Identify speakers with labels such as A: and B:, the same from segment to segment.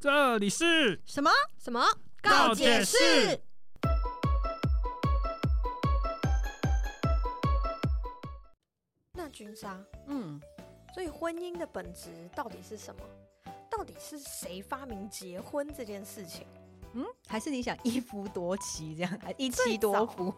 A: 这里是
B: 什么
C: 什么？
A: 告解室
C: 那君莎，
B: 嗯，
C: 所以婚姻的本质到底是什么？到底是谁发明结婚这件事情？
B: 嗯，还是你想一夫多妻这样，还一妻多夫？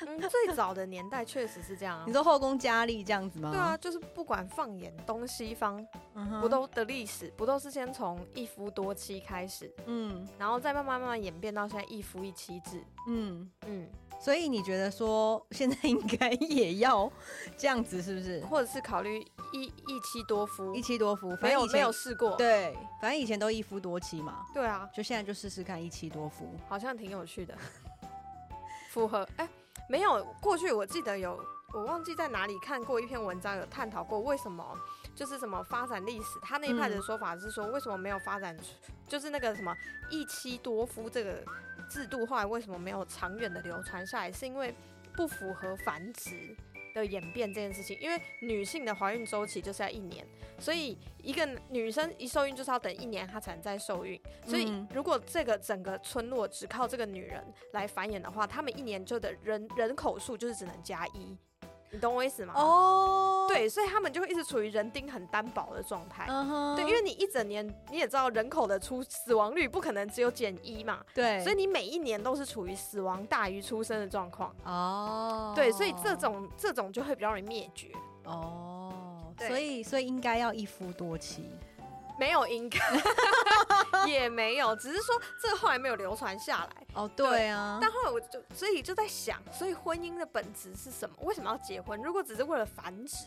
C: 嗯，最早的年代确实是这样啊
B: 你。说后宫佳丽这样子吗？
C: 对啊，，就是不管放眼东西方，
B: 嗯哼
C: 不都的历史，不都是先从一夫多妻开始，
B: 嗯
C: 然后再慢慢慢慢演变到现在一夫一妻制。
B: 嗯，
C: 嗯，
B: 所以你觉得说现在应该也要这样子，是不是？
C: 或者是考虑一一妻多夫
B: 一，妻多夫，反
C: 没有没
B: 正以前
C: 有试过。
B: 对，反正以前都一夫多妻嘛，
C: 对啊，
B: 就现在就试试看一妻多夫。
C: 好像挺有趣的，符合哎、没有过去我记得有我忘记在哪里看过一篇文章，有探讨过为什么就是什么发展历史，他那一派的说法是说为什么没有发展出就是那个什么一妻多夫这个制度，后来为什么没有长远的流传下来，是因为不符合繁殖。的演变这件事情，因为女性的怀孕周期就是要一年，所以一个女生一受孕就是要等一年，她才能再受孕。所以
B: 嗯
C: 如果这个整个村落只靠这个女人来繁衍的话，他们一年就的人人口数就是只能加一，你懂我意思吗？，
B: 哦，
C: 对，所以他们就会一直处于人丁很单薄的状态。
B: 嗯哼，
C: 对，因为你一整年你也知道人口的出死亡率不可能只有减一嘛，
B: 对，
C: 所以你每一年都是处于死亡大于出生的状况。
B: 哦，
C: 对，所以这种这种就会比较容易灭绝。
B: 哦，
C: 对
B: 所以所以应该要一夫多妻。
C: 没有应该，也没有，只是说这个后来没有流传下来。
B: 哦，对啊，
C: 但后来我就所以就在想，所以婚姻的本质是什么？为什么要结婚？如果只是为了繁殖，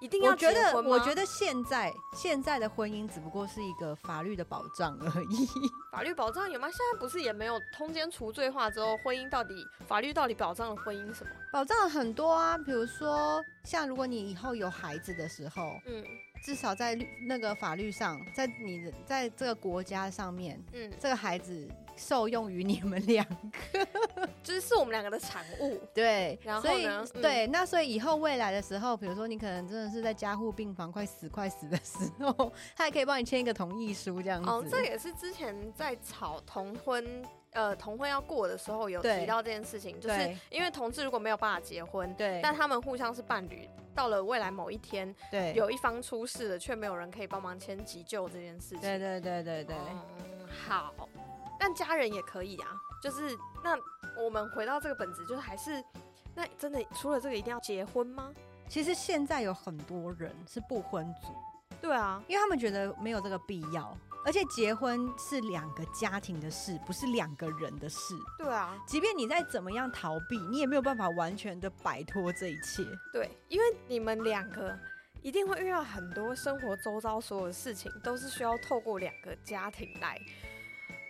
C: 一定要
B: 我觉得，
C: 结婚吗
B: 我觉得现在现在的婚姻只不过是一个法律的保障而已。
C: 法律保障有吗？现在不是也没有通奸除罪化之后，婚姻到底法律到底保障了婚姻什么？
B: 保障了很多啊，比如说像如果你以后有孩子的时候，
C: 嗯
B: 至少在律那个法律上，在你的在这个国家上面，
C: 嗯，
B: 这个孩子受用于你们两个。
C: 就是是我们两个的产物。
B: 对，
C: 然后呢嗯
B: 对，那所以以后未来的时候，比如说你可能真的是在加护病房快死快死的时候，他也可以帮你签一个同意书这样子。
C: 哦，这也是之前在吵同婚。呃，同婚要过的时候有提到这件事情，就是因为同志如果没有办法结婚，
B: 对，
C: 但他们互相是伴侣，到了未来某一天，
B: 对
C: 有一方出事了，却没有人可以帮忙签急救这件事情。
B: 对对对对对。
C: 嗯，好，但家人也可以啊。就是那我们回到这个本质，就是还是那真的除了这个一定要结婚吗？
B: 其实现在有很多人是不婚族，
C: 对啊，
B: 因为他们觉得没有这个必要，而且结婚是两个家庭的事，不是两个人的事。
C: 对啊，
B: 即便你再怎么样逃避，你也没有办法完全的摆脱这一切。
C: 对，因为你们两个。一定会遇到很多生活周遭所有的事情，都是需要透过两个家庭来，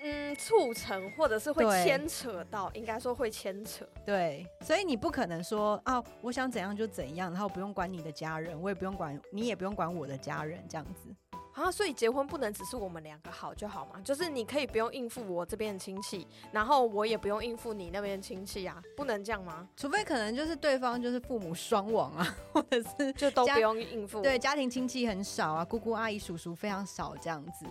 C: 嗯，促成或者是会
B: 对
C: 牵扯到，应该说会牵扯。
B: 对，所以你不可能说啊，我想怎样就怎样，然后不用管你的家人，我也不用管你，也不用管我的家人，这样子。
C: 啊，所以结婚不能只是我们两个好就好嘛？就是你可以不用应付我这边的亲戚，然后我也不用应付你那边的亲戚啊，不能这样吗？
B: 除非可能就是对方就是父母双亡啊，或者是
C: 就都不用应付。
B: 对，家庭亲戚很少啊，姑姑阿姨叔叔非常少这样子。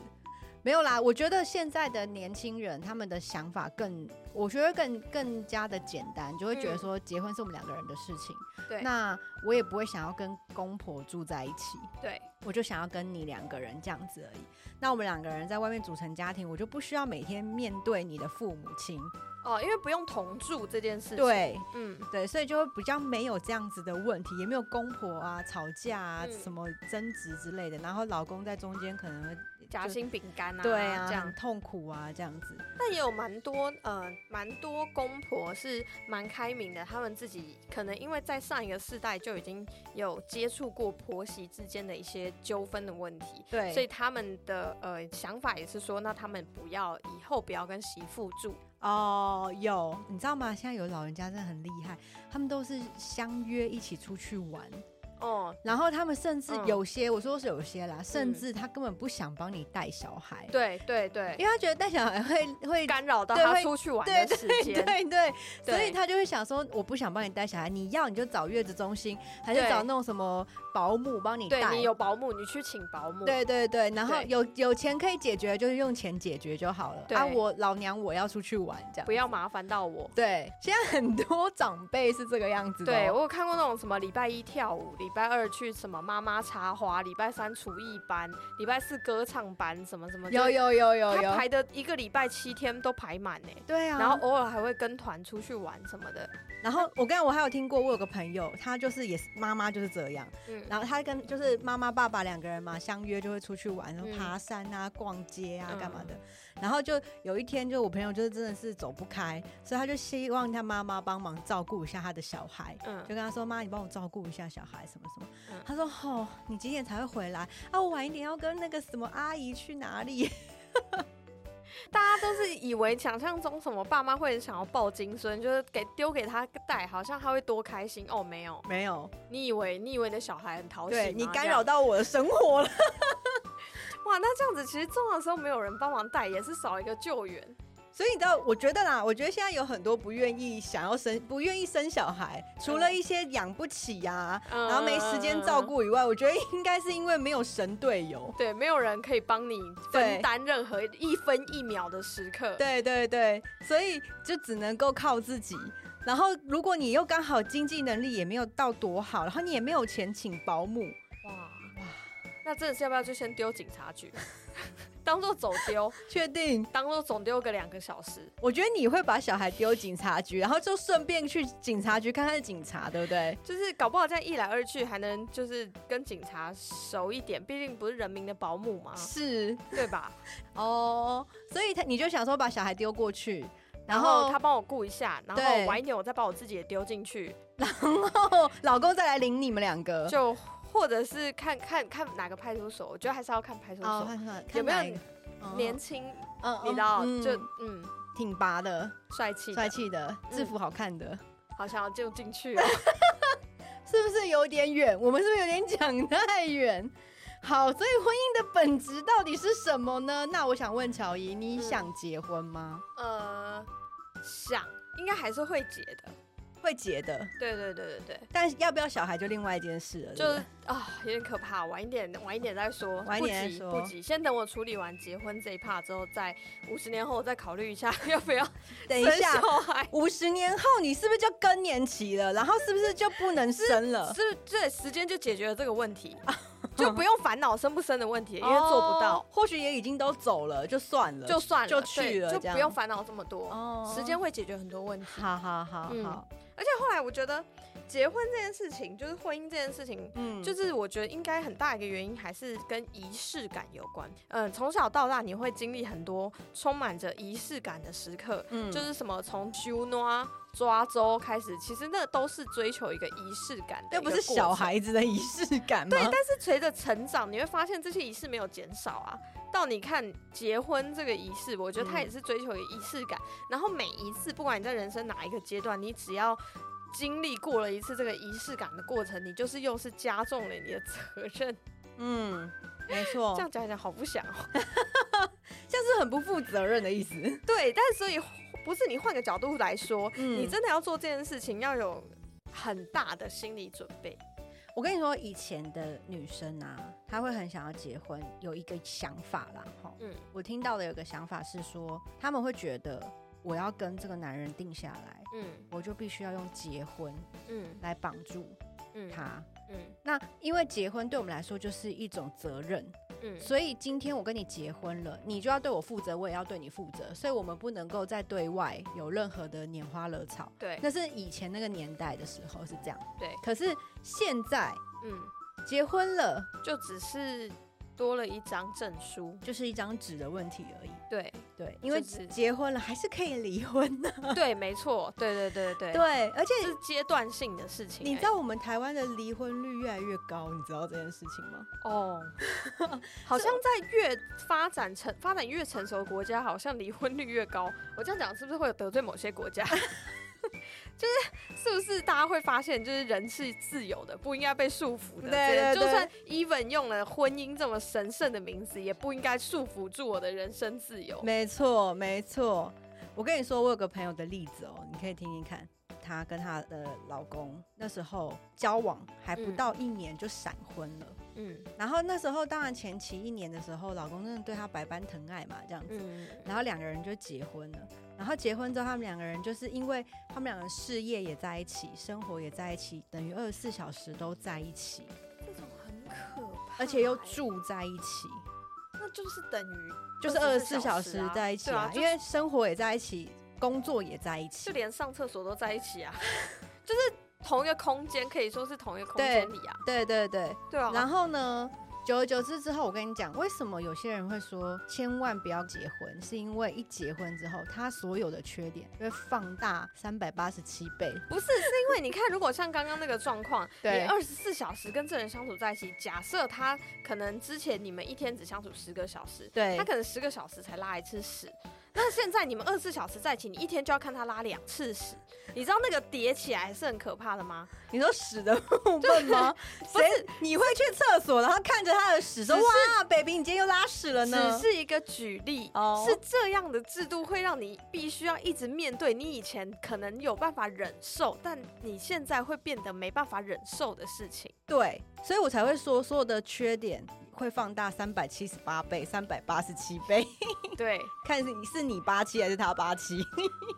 B: 没有啦，我觉得现在的年轻人他们的想法更，我觉得更更加的简单，就会觉得说结婚是我们两个人的事情。
C: 对
B: 那我也不会想要跟公婆住在一起，
C: 对
B: 我就想要跟你两个人这样子而已。那我们两个人在外面组成家庭，我就不需要每天面对你的父母亲。
C: 哦，因为不用同住这件事情。，
B: 对
C: 嗯，
B: 对，所以就会比较没有这样子的问题，也没有公婆啊吵架啊、
C: 嗯
B: 什么争执之类的。然后老公在中间可能会
C: 夹心饼干啊，
B: 对啊，
C: 这样。
B: 痛苦啊，这样子。
C: 但也有蛮多呃，蛮多公婆是蛮开明的，他们自己可能因为在上一个世代就已经有接触过婆媳之间的一些纠纷的问题，
B: 对，
C: 所以他们的呃想法也是说，那他们不要以后不要跟媳妇住。
B: 哦，有你知道吗？现在有老人家真的很厉害，他们都是相约一起出去玩，
C: 哦，
B: 然后他们甚至
C: 嗯
B: 有些，我说是有些啦，甚至他根本不想帮你带小孩，
C: 对对对，
B: 因为他觉得带小孩会会
C: 干扰到他出去玩
B: 对
C: 的时间。
B: 对对，所以他就会想说，我不想帮你带小孩，你要你就找月子中心，还是找那种什么保姆帮你带。
C: 对你有保姆，你去请保姆。
B: 对对对，然后有有钱可以解决，就是用钱解决就好了。
C: 对
B: 啊，我老娘我要出去玩这样
C: 不。要麻烦到我。
B: 对，现在很多长辈是这个样子的哦、
C: 对我有看过那种什么礼拜一跳舞，礼拜二去什么妈妈插花，礼拜三厨艺班，礼拜四歌唱班，什么什么。
B: 有有有有有，
C: 他排的一个礼拜七天都排满呢。
B: 对啊。
C: 然后偶尔还会跟团出去玩什么的。
B: 然后我跟我还有听过，我有个朋友，他就是也是妈妈就是这样，
C: 嗯，
B: 然后他跟就是妈妈爸爸两个人嘛相约就会出去玩，然后
C: 嗯
B: 爬山啊、逛街啊
C: 嗯
B: 干嘛的。然后就有一天，就我朋友就是真的是走不开，所以他就希望他妈妈帮忙照顾一下他的小孩。
C: 嗯
B: 就跟他说：“妈，你帮我照顾一下小孩，什么什么。
C: 嗯
B: 他说：“哦，你几点才会回来？啊，我晚一点要跟那个什么阿姨去哪里？
C: 大家都是以为想象中什么爸妈会想要抱金孙，就是给丢给他带，好像他会多开心哦。没有，
B: 没有，
C: 你以为你以为你的小孩很讨喜
B: 你干扰到我的生活了。
C: 哇，那这样子其实重要的时候没有人帮忙带，也是少一个救援。
B: 所以你知道，我觉得啦，我觉得现在有很多不愿意想要生、不愿意生小孩，除了一些养不起呀、
C: 嗯
B: 然后没时间照。顾以外，我觉得应该是因为没有神队友。
C: 对，没有人可以帮你分担任何一分一秒的时刻。
B: 对对对，所以就只能够靠自己。然后，如果你又刚好经济能力也没有到多好，然后你也没有钱请保姆，
C: 那真的是要不要就先丢警察局，当做走丢，
B: 确定？
C: 当做总丢个两个小时。
B: 我觉得你会把小孩丢警察局，然后就顺便去警察局看看警察，对不对？
C: 就是搞不好这样一来二去，还能就是跟警察熟一点，毕竟不是人民的保姆嘛，
B: 是
C: 对吧？
B: 哦，所以他你就想说把小孩丢过去，然后
C: 他帮我顾一下，然后晚一点我再把我自己也丢进去，
B: 然后 老公再来领你们两个。
C: 就或者是看看看哪个派出所，我觉得还是要看派出
B: 哦，
C: 所，有没有年轻，
B: 嗯
C: 你知道
B: 嗯
C: 就嗯
B: 挺拔的、
C: 帅气的
B: 帅，气的、制服好看的，
C: 好想要就进去哦。
B: 是不是有点远？我们是不是有点讲太远？好，所以婚姻的本质到底是什么呢？那我想问乔伊，你
C: 嗯
B: 想结婚吗？
C: 呃，想应该还是会结的，
B: 会结的，
C: 对对对对对。
B: 但要不要小孩就另外一件事了。
C: 就是
B: 对
C: 啊，有点可怕。晚一点，晚一点再说，
B: 晚一点再
C: 不急
B: 说
C: 不急。先等我处理完结婚这一 part 之后，再五十年后再考虑一下 要不要
B: 等一下。五十年后你是不是就更年期了？然后是不是就不能生了？
C: 是这时间就解决了这个问题，就不用烦恼生不生的问题，因为做不到
B: 哦，或许也已经都走了，就算了，
C: 就算了，
B: 就去了就
C: 不用烦恼这么多。
B: 哦
C: 时间会解决很多问题。
B: 好好好
C: 嗯
B: 好，
C: 而且后来我觉得，结婚这件事情，就是婚姻这件事情，
B: 嗯
C: 就是我觉得应该很大一个原因还是跟仪式感有关。嗯，从小到大你会经历很多充满着仪式感的时刻，
B: 嗯
C: 就是什么从抓周开始，其实那都是追求一个仪式感的，
B: 又不是小。孩子的仪式感吗？
C: 对，但是随着成长，你会发现这些仪式没有减少啊。到你看结婚这个仪式，我觉得它
B: 嗯
C: 也是追求仪式感。然后每一次，不管你在人生哪一个阶段，你只要经历过了一次这个仪式感的过程，你就是又是加重了你的责任。
B: 嗯，没错，
C: 这样讲一讲好不想哦。
B: 像是很不负责任的意思。
C: 对，但是所以不是你换个角度来说，
B: 嗯
C: 你真的要做这件事情，要有很大的心理准备。
B: 我跟你说，以前的女生啊，她会很想要结婚，有一个想法啦，哈。
C: 嗯
B: 我听到的有个想法是说，他们会觉得我要跟这个男人定下来，
C: 嗯。
B: 我就必须要用结婚
C: 嗯。
B: 来绑住
C: 嗯。
B: 他。
C: 嗯。
B: 那因为结婚对我们来说就是一种责任，
C: 嗯。
B: 所以今天我跟你结婚了，你就要对我负责，我也要对你负责，所以我们不能够在对外有任何的拈花惹草。
C: 对。
B: 那是以前那个年代的时候是这样，
C: 对，
B: 可是现在
C: 嗯，
B: 结婚了
C: 就只是多了一张证书。
B: 就是一张纸的问题而已。
C: 对
B: 对，因为
C: 就是
B: 结婚了还是可以离婚的。
C: 对，没错，对对对对，
B: 对，而且
C: 是阶段性的事情欸。
B: 你知道我们台湾的离婚率越来越高，你知道这件事情吗？
C: 哦，好像在越发展成发展越成熟的国家，好像离婚率越高。我这样讲是不是会有得罪某些国家？就是是不是大家会发现，就是人是自由的，不应该被束缚的？
B: 对对对
C: 就算 even 用了婚姻这么神圣的名字，也不应该束缚住我的人生自由。
B: 没错，没错。我跟你说，我有个朋友的例子哦，你可以听听看。她跟她的老公那时候交往还不到一年就闪婚了。
C: 嗯
B: 然后那时候当然前期一年的时候，老公真的对她百般疼爱嘛，这样子。
C: 嗯
B: 然后两个人就结婚了。然后结婚之后，他们两个人就是因为他们两个人事业也在一起，生活也在一起，等于二十四小时都在一起，
C: 这种很可怕，
B: 而且又，住在一起，
C: 那就是等于
B: 就是二十四小时
C: 啊
B: 在一起
C: 对啊，
B: 因为生活也在一起，工作也在一起
C: 就。连上厕所都在一起啊，就是同一个空间，可以说是同一个空间里啊。
B: 对对对，
C: 对啊，
B: 然后呢，久而久之之后，我跟你讲，为什么有些人会说千万不要结婚，是因为一结婚之后，他所有的缺点会放大三百八十七倍。
C: 不是，是因为你看，如果像刚刚那个状况，你
B: 对
C: 二十四小时跟这人相处在一起，假设他可能之前你们一天只相处十个小时，
B: 对
C: 他可能十个小时才拉一次屎，那现在你们二十四小时在一起，你一天就要看他拉两次屎，你知道那个叠起来是很可怕的吗？
B: 你说屎的部分吗？
C: 不是
B: 你会去厕所，然后看着他的屎说：“哇，baby，你今天又拉屎了呢
C: 只是一个举例，
B: 哦
C: 是这样的制度会让你必须要一直面对你以前可能有办法忍受，但你现在会变得没办法忍受的事情。？”
B: 对，所以我才会说，所有的缺点会放大三百七十八倍、三百八十七倍，
C: 对，
B: 看是你是你八七还是他八七。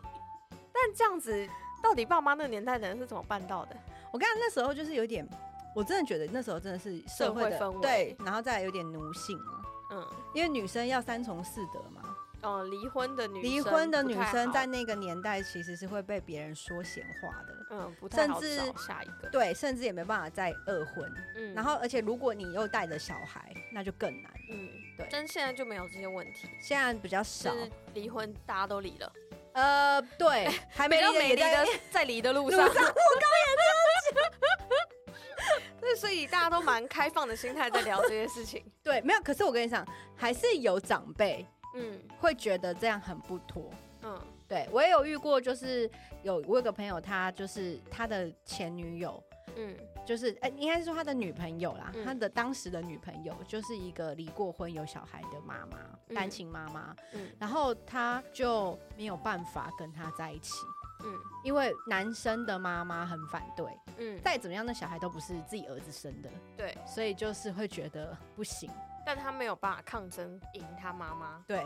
C: 但这样子，到底爸妈那个年代的人是怎么办到的？
B: 我看那时候就是有点，我真的觉得那时候真的是社会
C: 氛围。
B: 对，然后再来有点奴性嘛，
C: 嗯，
B: 因为女生要三从四德嘛，
C: 哦，离婚的女
B: 离婚的女生在那个年代其实是会被别人说闲话的，
C: 嗯不太好
B: 甚至
C: 下一个，
B: 对，甚至也没办法再二婚。
C: 嗯
B: 然后，而且如果你又带着小孩，那就更难。
C: 嗯
B: 对
C: 但现在就没有这些问题，
B: 现在比较少
C: 就，是离婚大家都离了，
B: 呃，对，还没
C: 没到没离
B: 离的也在
C: 离的路
B: 路
C: 上，
B: 上。
C: 对，所以大家都蛮开放的心态在聊这些事情，
B: 对，没有。可是我跟你讲，还是有长辈
C: 嗯
B: 会觉得这样很不妥。
C: 嗯
B: 对我也有遇过，就是有我有个朋友，他就是他的前女友，
C: 嗯。
B: 就是哎、应该是说他的女朋友啦，
C: 嗯。
B: 他的当时的女朋友就是一个离过婚有小孩的妈妈，
C: 嗯。
B: 单亲妈妈，
C: 嗯。
B: 然后他就没有办法跟他在一起，
C: 嗯。
B: 因为男生的妈妈很反对，
C: 嗯，
B: 再怎么样，那小孩都不是自己儿子生的，
C: 对，
B: 所以就是会觉得不行，
C: 但他没有办法抗争赢他妈妈，
B: 对。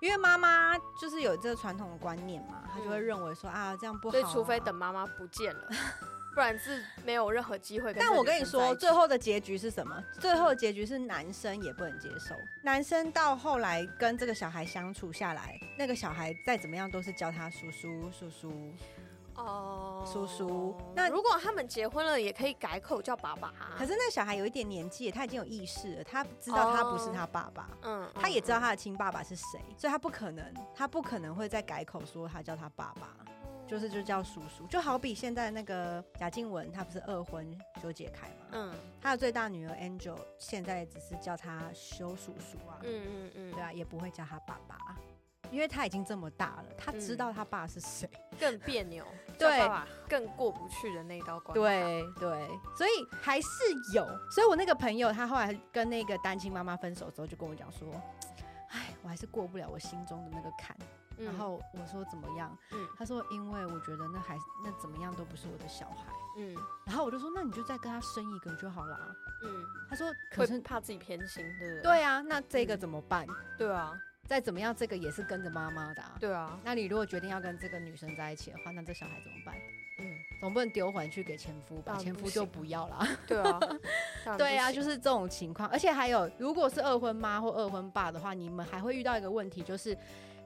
B: 因为妈妈就是有这个传统的观念嘛，她就会
C: 嗯
B: 认为说啊这样不好、啊，
C: 所以除非等妈妈不见了，不然是没有任何机会。
B: 但我跟你说，最后的结局是什么？最后的结局是男生也不能接受。男生到后来跟这个小孩相处下来，那个小孩再怎么样都是叫他叔叔叔叔。
C: 哦，
B: 叔叔。那
C: 那如果他们结婚了，也可以改口叫爸爸啊。
B: 可是那小孩有一点年纪，他已经有意识了，他知道他不是他爸爸。
C: 嗯，
B: 他也知道
C: 嗯
B: 他的亲爸爸是谁，所以他不可能，他不可能会再改口说他叫他爸爸，就是就叫叔叔。就好比现在那个贾静雯，她不是二婚修解开嘛，
C: 嗯。
B: 她的最大女儿 Angel 现在只是叫他修叔叔啊，
C: 嗯嗯嗯，
B: 对啊，也不会叫他爸爸。啊，因为他已经这么大了，他知道他爸是谁。
C: 更别扭，
B: 对
C: 更过不去的那道关。
B: 对对，所以还是有。所以我那个朋友，他后来跟那个单亲妈妈分手之后，就跟我讲说：“哎，我还是过不了我心中的那个坎。
C: 嗯，
B: 然后我说：“怎么样？”
C: 嗯
B: 他说：“因为我觉得那还那怎么样都不是我的小孩。
C: 嗯”
B: 然后我就说：“那你就再跟他生一个就好了。
C: 嗯，”
B: 他说：“可是
C: 怕自己偏心，对不对？
B: 对啊，那这个
C: 嗯
B: 怎么办？
C: 对啊，
B: 再怎么样，这个也是跟着妈妈的、啊。
C: 对啊，
B: 那你如果决定要跟这个女生在一起的话，那这小孩怎么办？
C: 嗯，
B: 总不能丢回去给前夫吧？前夫就
C: 不
B: 要啦。
C: 对 啊，
B: 对啊，就是这种情况。而且还有，如果是二婚妈或二婚爸的话，你们还会遇到一个问题，就是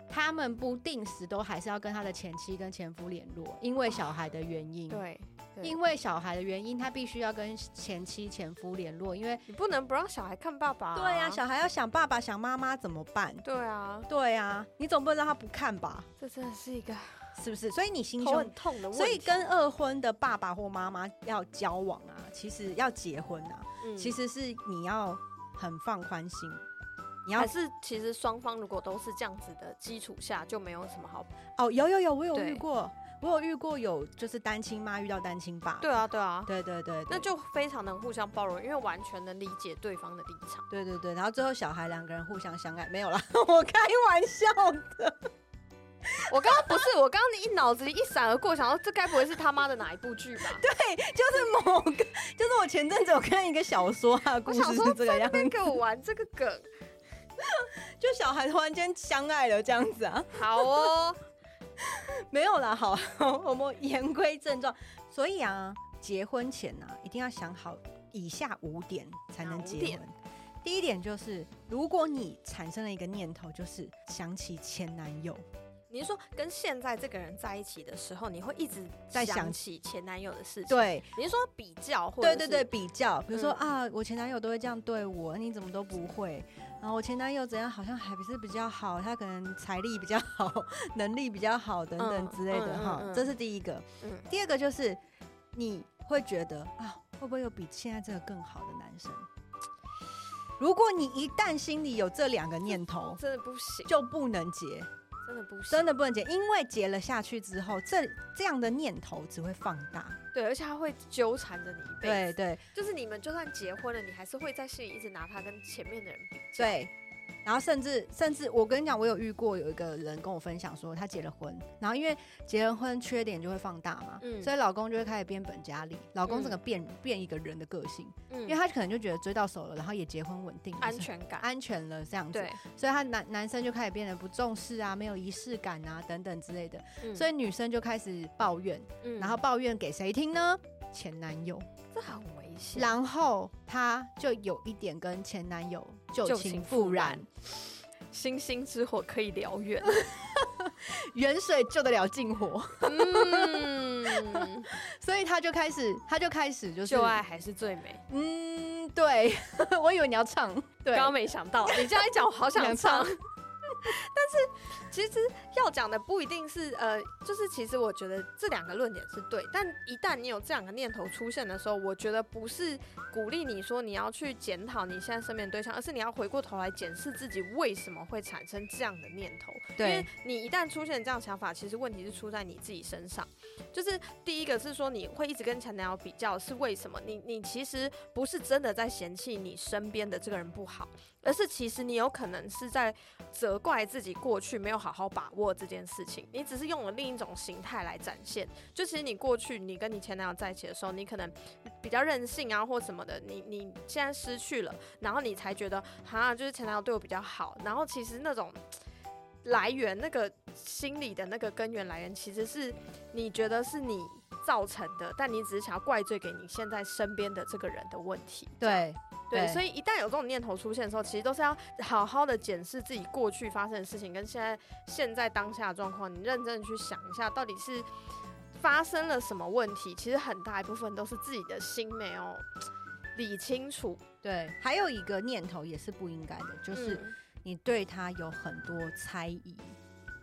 B: 他们不定时都还是要跟他的前妻跟前夫联络，因为小孩的原因。。
C: 对，对
B: 因为小孩的原因，他必须要跟前妻、前夫联络，因为
C: 你不能不让小孩看爸爸、
B: 对呀、小孩要想爸爸、想妈妈怎么办？
C: 对啊，
B: 对啊，你总不能让他不看吧？
C: 这真的是一个
B: 是不是？所以你心胸
C: 很痛的问题。
B: 所以跟二婚的爸爸或妈妈要交往啊，其实要结婚啊，
C: 嗯
B: 其实是你要很放宽心，你要
C: 还是其实双方如果都是这样子的基础下，就没有什么好。
B: 哦，有有有，我有遇过，我有遇过有就是单亲妈遇到单亲爸，
C: 对啊，对啊，
B: 对对对，
C: 那就非常能互相包容，因为完全能理解对方的立场。
B: 对对对，然后最后小孩两个人互相相爱，没有啦，我开玩笑的。
C: 我刚刚不是，我刚刚一脑子里一闪而过，想说这该不会是他妈的哪一部剧吧？
B: 对，就是某个，就是我前阵子有看一个小说啊，故事是这个样子，
C: 给我玩这个梗，
B: 就小孩突然间相爱了这样子啊？
C: 好哦，
B: 没有啦，好，我们言归正传。所以啊，结婚前呢，一定要想好以下五点才能结婚。第一点就是，如果你产生了一个念头，就是想起前男友。
C: 你是说跟现在这个人在一起的时候，你会一直在想起前男友的事情？
B: 对，
C: 你是说比较？
B: 对对对，比较。比如说啊，我前男友都会这样对我，你怎么都不会？然后我前男友怎样，好像还不是比较好，他可能财力比较好，能力比较好等等之类的哈。这是第一个。嗯。第二个就是你会觉得啊，会不会有比现在这个更好的男生？如果你一旦心里有这两个念头，
C: 真的不行，
B: 就不能结。
C: 真的不行，
B: 真的不能结，因为结了下去之后，这这样的念头只会放大。
C: 对，而且他会纠缠着你一辈
B: 子。对对，
C: 就是你们就算结婚了，你还是会在心里一直拿他跟前面的人比。
B: 对。然后甚至甚至，我跟你讲，我有遇过有一个人跟我分享说，他结了婚，然后因为结了婚缺点就会放大嘛，所以老公就会开始变本加厉，老公整个变变一个人的个性，因为他可能就觉得追到手了，然后也结婚稳定，
C: 安全感
B: 安全了这样子，所以他男男生就开始变得不重视啊，没有仪式感啊等等之类的，所以女生就开始抱怨，然后抱怨给谁听呢？前男友，
C: 这很危险。
B: 然后她就有一点跟前男友旧情复燃，
C: 星星之火可以燎原，
B: 远水救得了近火。嗯，所以他就开始，他就开始就是，
C: 旧爱还是最美。
B: 嗯，对，我以为你要唱，
C: 刚刚没想到，你这样一讲，我好想唱。但是其实要讲的不一定是呃，就是其实我觉得这两个论点是对，但一旦你有这两个念头出现的时候，我觉得不是鼓励你说你要去检讨你现在身边对象，而是你要回过头来检视自己为什么会产生这样的念头。
B: 对，
C: 因为你一旦出现这样想法，其实问题是出在你自己身上。就是第一个是说你会一直跟前男友比较，是为什么？你你其实不是真的在嫌弃你身边的这个人不好。而是其实你有可能是在责怪自己过去没有好好把握这件事情，你只是用了另一种形态来展现。就其实你过去你跟你前男友在一起的时候，你可能比较任性啊或什么的，你你现在失去了，然后你才觉得哈，就是前男友对我比较好。然后其实那种来源，那个心理的那个根源来源，其实是你觉得是你造成的，但你只是想要怪罪给你现在身边的这个人的问题。
B: 对。
C: 对，所以一旦有这种念头出现的时候，其实都是要好好的检视自己过去发生的事情跟现在现在当下的状况，你认真的去想一下，到底是发生了什么问题？其实很大一部分都是自己的心没有理清楚。
B: 对，还有一个念头也是不应该的，就是你对他有很多猜疑。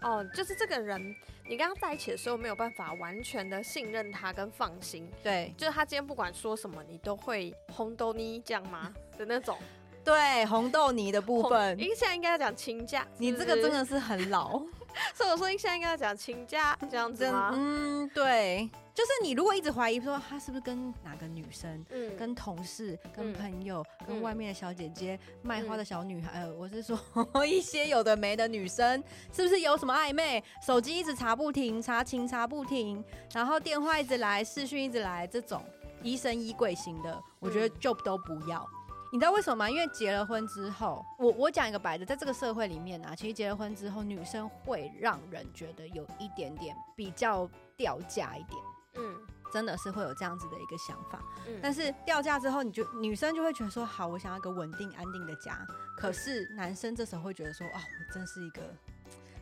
C: 哦，就是这个人，你跟他在一起的时候没有办法完全的信任他跟放心，
B: 对，
C: 就是他今天不管说什么，你都会红豆泥这样吗的那种？
B: 对，红豆泥的部分，
C: 因为现在应该要讲亲家，
B: 你这个真的是很老，
C: 所以我说现在应该要讲亲家这样子吗？
B: 嗯，对。就是你如果一直怀疑说他是不是跟哪个女生、嗯，跟同事、跟朋友、跟外面的小姐姐、卖花的小女孩，呃，我是说 一些有的没的女生，是不是有什么暧昧？手机一直查不停，查情查不停，然后电话一直来，视讯一直来，这种疑神疑鬼型的，我觉得就都不要。你知道为什么吗？因为结了婚之后，我我讲一个白的，在这个社会里面啊，其实结了婚之后，女生会让人觉得有一点点比较掉价一点。嗯，真的是会有这样子的一个想法，嗯，但是掉价之后，你就女生就会觉得说，好，我想要一个稳定安定的家。可是男生这时候会觉得说，哦，我真是一个。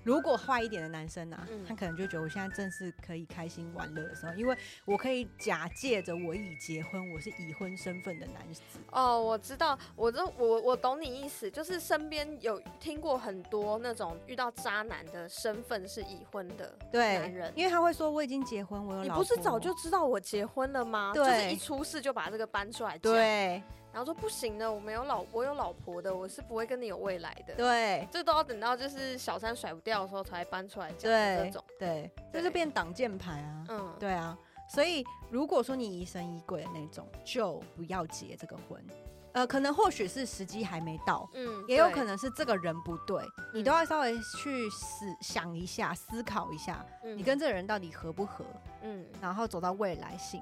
B: 如果坏一点的男生啊，他可能就觉得我现在正是可以开心玩乐的时候，因为我可以假借着我已结婚，我是已婚身份的男子。
C: 哦，我知道，我这我我懂你意思，就是身边有听过很多那种遇到渣男的身份是已婚的男人，
B: 因为他会说我已经结婚，我有
C: 你不是早就知道我结婚了吗？
B: 对，就
C: 是一出事就把这个搬出来
B: 对。
C: 然后说不行的，我没有老我有老婆的，我是不会跟你有未来的。
B: 对
C: 这都要等到就是小三甩不掉的时候才搬出来讲的这
B: 对
C: 种。
B: 对，这
C: 对
B: 就变挡箭牌啊。
C: 嗯，
B: 对啊，所以如果说你疑神疑鬼的那种，就不要结这个婚。呃，可能或许是时机还没到，
C: 嗯，
B: 也有可能是这个人不对，你
C: 嗯
B: 都要稍微去思想一下、思考一下，
C: 嗯
B: 你跟这个人到底合不合，
C: 嗯
B: 然后走到未来性。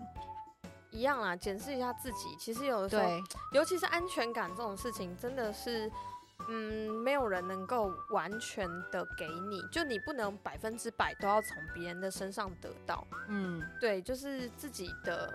C: 一样啦，检视一下自己。其实有的时候，尤其是安全感这种事情，真的是。嗯，没有人能够完全的给你，就你不能百分之百都要从别人的身上得到。
B: 嗯，
C: 对，就是自己的，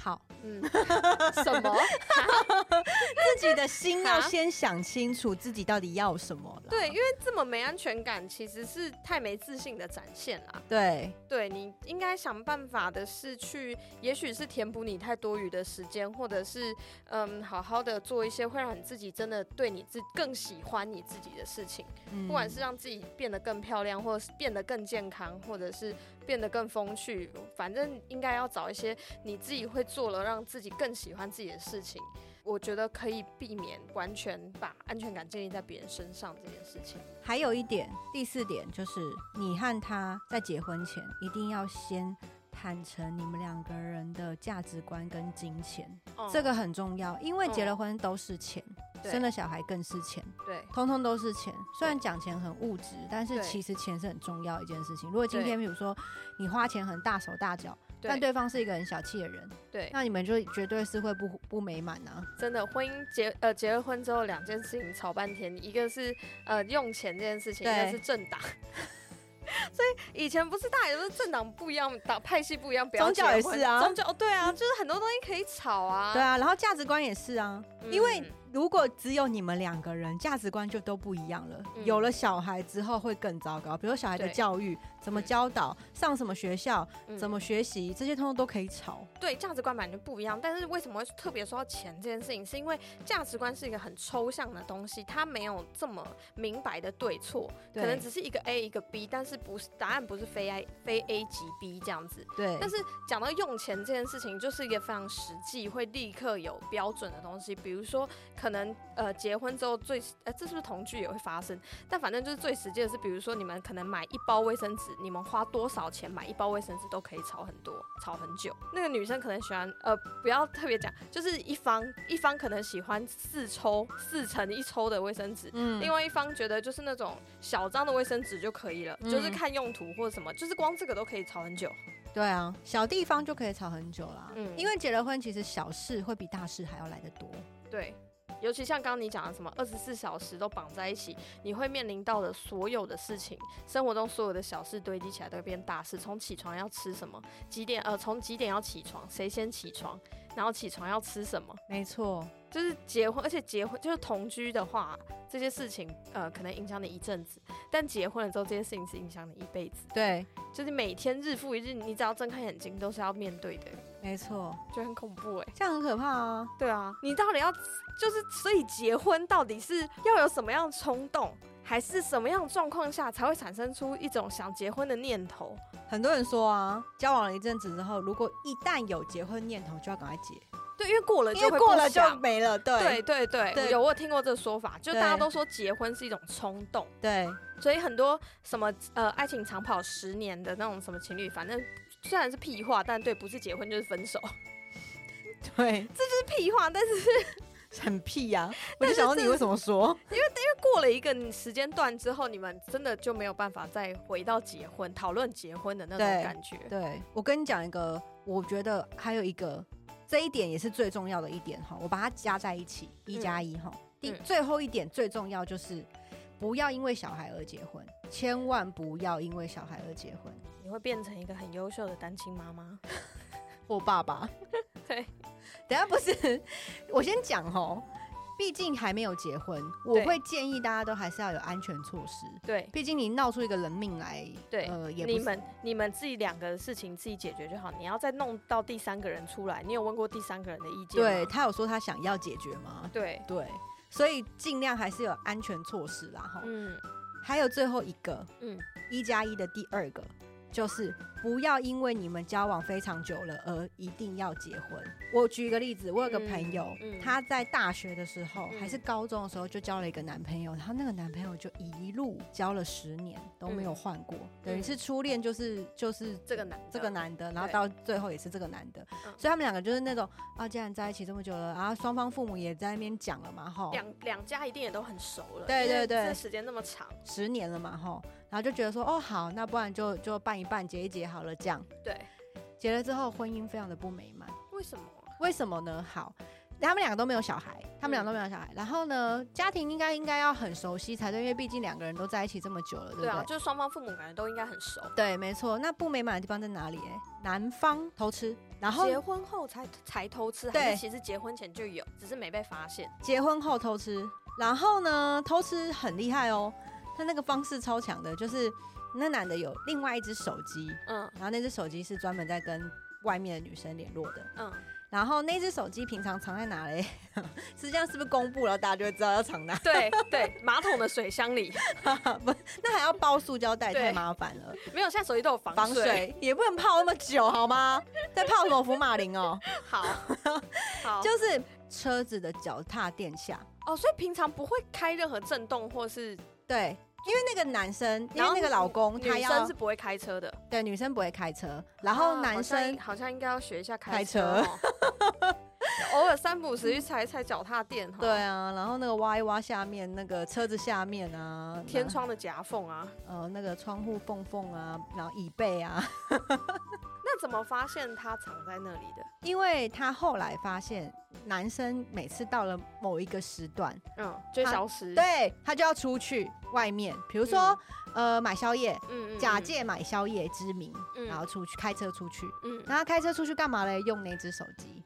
B: 好，
C: 嗯，什么？
B: 自己的心要
C: 啊
B: 先想清楚自己到底要什么了。
C: 对，因为这么没安全感，其实是太没自信的展现啦。
B: 对
C: 对你应该想办法的是去，也许是填补你太多余的时间，或者是嗯，好好的做一些会让你自己真的对你自更喜欢你自己的事情，
B: 嗯
C: 不管是让自己变得更漂亮，或者是变得更健康，或者是变得更风趣，反正应该要找一些你自己会做了，让自己更喜欢自己的事情。我觉得可以避免完全把安全感建立在别人身上这件事情。
B: 还有一点，第四点就是你和他在结婚前一定要先坦诚你们两个人的价值观跟金钱，这个很重要，因为结了婚都是钱，
C: 嗯
B: 生了小孩更是钱，
C: 对
B: 通通都是钱。虽然讲钱很物质，但是其实钱是很重要一件事情。如果今天比如说你花钱很大手大脚，但
C: 对
B: 对方是一个很小气的人，
C: 对，
B: 那你们就绝对是会不不美满啊。
C: 真的婚姻结呃结了婚之后，两件事情吵半天，一个是呃用钱这件事情，一个是政党。所以以前不是大家都是政党不一样，党派系不一样，不要
B: 宗教也是啊
C: 宗教哦对啊，就是很多东西可以吵啊。
B: 对啊，然后价值观也是啊，
C: 嗯，
B: 因为如果只有你们两个人价值观就都不一样了，
C: 嗯
B: 有了小孩之后会更糟糕。比如说小孩的教育怎么教导，上什么学校，
C: 嗯
B: 怎么学习，这些通通都可以吵。
C: 对价值观本来就不一样，但是为什么会特别说到钱这件事情，是因为价值观是一个很抽象的东西，它没有这么明白的对错，可
B: 对
C: 能只是一个 A 一个 B，但是不是答案不是非 A 非 A 即 B 这样子。
B: 对，
C: 但是讲到用钱这件事情，就是一个非常实际，会立刻有标准的东西。比如说，可能呃结婚之后最呃这是不是同居也会发生？但反正就是最实际的是，比如说你们可能买一包卫生纸，你们花多少钱买一包卫生纸都可以吵很多，吵很久。那个女生可能喜欢呃不要特别讲，就是一方一方可能喜欢四抽四层一抽的卫生纸，
B: 嗯
C: 另外一方觉得就是那种小张的卫生纸就可以了，
B: 嗯
C: 就是看用途或者什么，就是光这个都可以吵很久。
B: 对啊，小地方就可以吵很久啦。
C: 嗯
B: 因为结了婚，其实小事会比大事还要来得多。
C: 对，尤其像刚刚你讲的什么二十四小时都绑在一起，你会面临到的所有的事情，生活中所有的小事堆积起来都会变大事。从起床要吃什么，几点呃，从几点要起床，谁先起床，然后起床要吃什么，
B: 没错，
C: 就是结婚，而且结婚就是同居的话，这些事情呃可能影响你一阵子，但结婚了之后，这些事情是影响你一辈子，
B: 对，
C: 就是每天日复一日，你只要睁开眼睛都是要面对的，
B: 没错，
C: 就很恐怖哎、
B: 这样很可怕啊。
C: 对啊，你到底要就是，所以结婚到底是要有什么样的冲动，还是什么样的状况下才会产生出一种想结婚的念头？
B: 很多人说啊，交往了一阵子之后，如果一旦有结婚念头，就要赶快结，
C: 对，因为过了
B: 因
C: 就会
B: 过了就没了。对。
C: 对对对，
B: 对。
C: 有我有听过这个说法，就大家都说结婚是一种冲动，
B: 对。
C: 所以很多什么呃爱情长跑十年的那种什么情侣，反正虽然是屁话，但对，不是结婚就是分手，
B: 对，这就
C: 是屁话，但是
B: 很屁呀、我就想问你为什么说？
C: 因为因为过了一个时间段之后，你们真的就没有办法再回到结婚讨论结婚的那种感觉。
B: 对我跟你讲一个，我觉得还有一个这一点也是最重要的一点哈，我把它加在一起，一加一哈。第
C: 嗯
B: 最后一点最重要就是不要因为小孩而结婚，千万不要因为小孩而结婚。
C: 你会变成一个很优秀的单亲妈妈。
B: 或爸爸，
C: 对，
B: 等下不是，我先讲哦，毕竟还没有结婚，我
C: 对
B: 会建议大家都还是要有安全措施。
C: 对
B: 毕竟你闹出一个人命来，
C: 对，
B: 呃，也不
C: 你们你们自己两个事情自己解决就好。你要再弄到第三个人出来，你有问过第三个人的意见吗？
B: 对他有说他想要解决吗？
C: 对，
B: 对，所以尽量还是有安全措施啦哈。
C: 嗯
B: 还有最后一个
C: 嗯，
B: 一加一的第二个，就是不要因为你们交往非常久了而一定要结婚。我举一个例子，我有个朋友，
C: 嗯嗯。
B: 她在大学的时候、
C: 嗯。
B: 还是高中的时候就交了一个男朋友，然后那个男朋友就一路交了十年都没有换过，等于是初恋就是就是
C: 这个男
B: 这个男的，然后到最后也是这个男的，
C: 嗯。
B: 所以他们两个就是那种啊，既然在一起这么久了，然后双方父母也在那边讲了嘛，哈，
C: 两两家一定也都很熟了，
B: 对对对。
C: 这时间那么长，
B: 十年了嘛，哈，然后就觉得说，哦，好，那不然就就办一办，结一结好了，这样
C: 对，
B: 结了之后，婚姻非常的不美满，
C: 为什么？
B: 为什么呢？好。他们两个都没有小孩，他们俩都没有小孩。然后呢，家庭应该应该要很熟悉才对，因为毕竟两个人都在一起这么久了，对不对？
C: 对啊，就是双方父母感觉都应该很熟，
B: 对，没错。那不美满的地方在哪里？哎，男方偷吃，然后
C: 结婚后才才偷吃，还是其实结婚前就有，只是没被发现。
B: 结婚后偷吃，然后呢，偷吃很厉害哦，他那个方式超强的，就是那男的有另外一只手机，
C: 嗯
B: 然后那只手机是专门在跟外面的女生联络的，
C: 嗯，
B: 然后那只手机平常藏在哪嘞？实际上是不是公布了，大家就会知道要藏哪？
C: 对对，马桶的水箱里
B: 不，那还要包塑胶袋，太麻烦了。
C: 没有，现在手机都有防
B: 防水也不能泡那么久，好吗？在泡什么福马林哦？
C: 好 好，
B: 就是车子的脚踏垫下，
C: 哦，所以平常不会开任何震动或是
B: 对，因为那个男生，因为那个老公他
C: 女
B: 要
C: 生是不会开车的，
B: 对女生不会开车，然后男
C: 啊好像
B: 生
C: 好像应该要学一下
B: 开
C: 开
B: 车。
C: 哦 偶尔三不五时去踩一踩脚踏垫哈，
B: 对，啊，然后那个挖一挖下面那个车子下面啊，
C: 天窗的夹缝啊，
B: 呃那个窗户缝缝啊，然后椅背啊，
C: 那怎么发现他藏在那里的？
B: 因为他后来发现男生每次到了某一个时段，
C: 嗯，就
B: 他
C: 消失，，
B: 对他就要出去外面，比如说、呃买宵夜，
C: 嗯
B: 假，借买宵夜之名，
C: 嗯
B: 然后出去开车出去。
C: 嗯，
B: 那他开车出去干嘛嘞？用那只手机？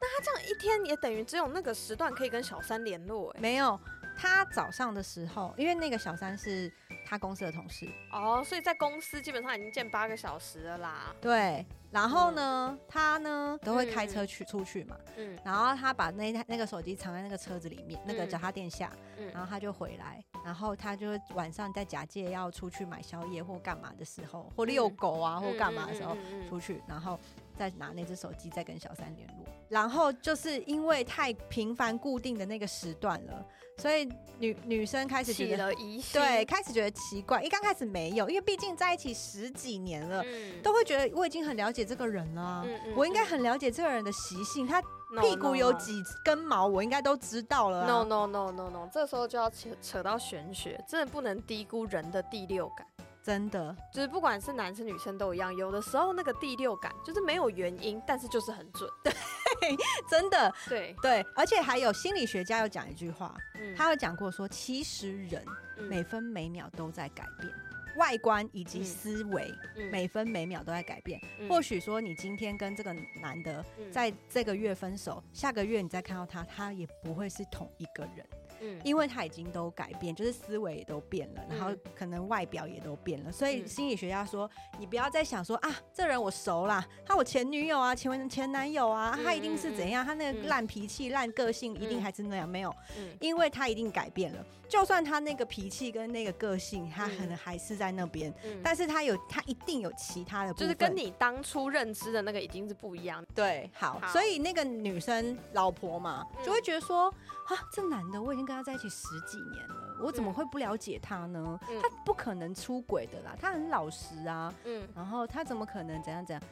C: 他这样一天也等于只有那个时段可以跟小三联络，哎，
B: 没有，他早上的时候，因为那个小三是他公司的同事，
C: 哦，所以在公司基本上已经见八个小时了啦，
B: 对。然后呢，他呢都会开车去、出去嘛，
C: 嗯
B: 然后他把那台那个手机藏在那个车子里面，那个
C: 嗯
B: 脚踏垫下，
C: 嗯。
B: 然后他就回来，然后他就晚上在假借要出去买宵夜或干嘛的时候，或遛狗啊、或干嘛的时候，出去，然后再拿那只手机再跟小三联络。然后就是因为太频繁固定的那个时段了，所以女女生开始
C: 起
B: 觉得
C: 了疑心，
B: 对，开始觉得奇怪。一刚开始没有，因为毕竟在一起十几年了。
C: 嗯
B: 都会觉得我已经很了解这个人了啊、
C: 嗯嗯
B: 我应该很了解这个人的习性，他屁股有几根毛，我应该都知道了、啊。
C: No no no no no，这时候就要扯扯到玄学，真的不能低估人的第六感。
B: 真的，
C: 就是不管是男生女生都一样，有的时候那个第六感就是没有原因，但是就是很准。
B: 对真的，
C: 对，
B: 对，而且还有心理学家有讲一句话，
C: 嗯
B: 他有讲过说，其实人
C: 嗯
B: 每分每秒都在改变，外观以及
C: 嗯
B: 思维、
C: 嗯
B: 每分每秒都在改变。
C: 嗯
B: 或许说你今天跟这个男的
C: 嗯
B: 在这个月分手，下个月你再看到他，他也不会是同一个人，
C: 嗯。
B: 因为他已经都改变，就是思维也都变了，然后
C: 嗯。
B: 可能外表也都变了。所以
C: 嗯。
B: 心理学家说，你不要再想说啊，这人我熟啦，他我前女友啊，前前男友啊，他一定是怎样，他那个
C: 嗯
B: 烂脾气、烂个性一定
C: 嗯。
B: 还是那样，没有。
C: 嗯。
B: 因为他一定改变了，就算他那个脾气跟那个个性，他
C: 嗯
B: 可能还是在那边，
C: 嗯。
B: 但是他有他一定有其他的，
C: 就是跟你当初认知的那个已经是不一样。
B: 对好，所以那个女生老婆嘛，
C: 嗯。
B: 就会觉得说啊，这男的我已经跟他在一起十几年了，我怎么
C: 嗯
B: 会不了解他呢？
C: 嗯
B: 他不可能出轨的啦，他很老实啊，
C: 嗯，
B: 然后他怎么可能怎样怎样，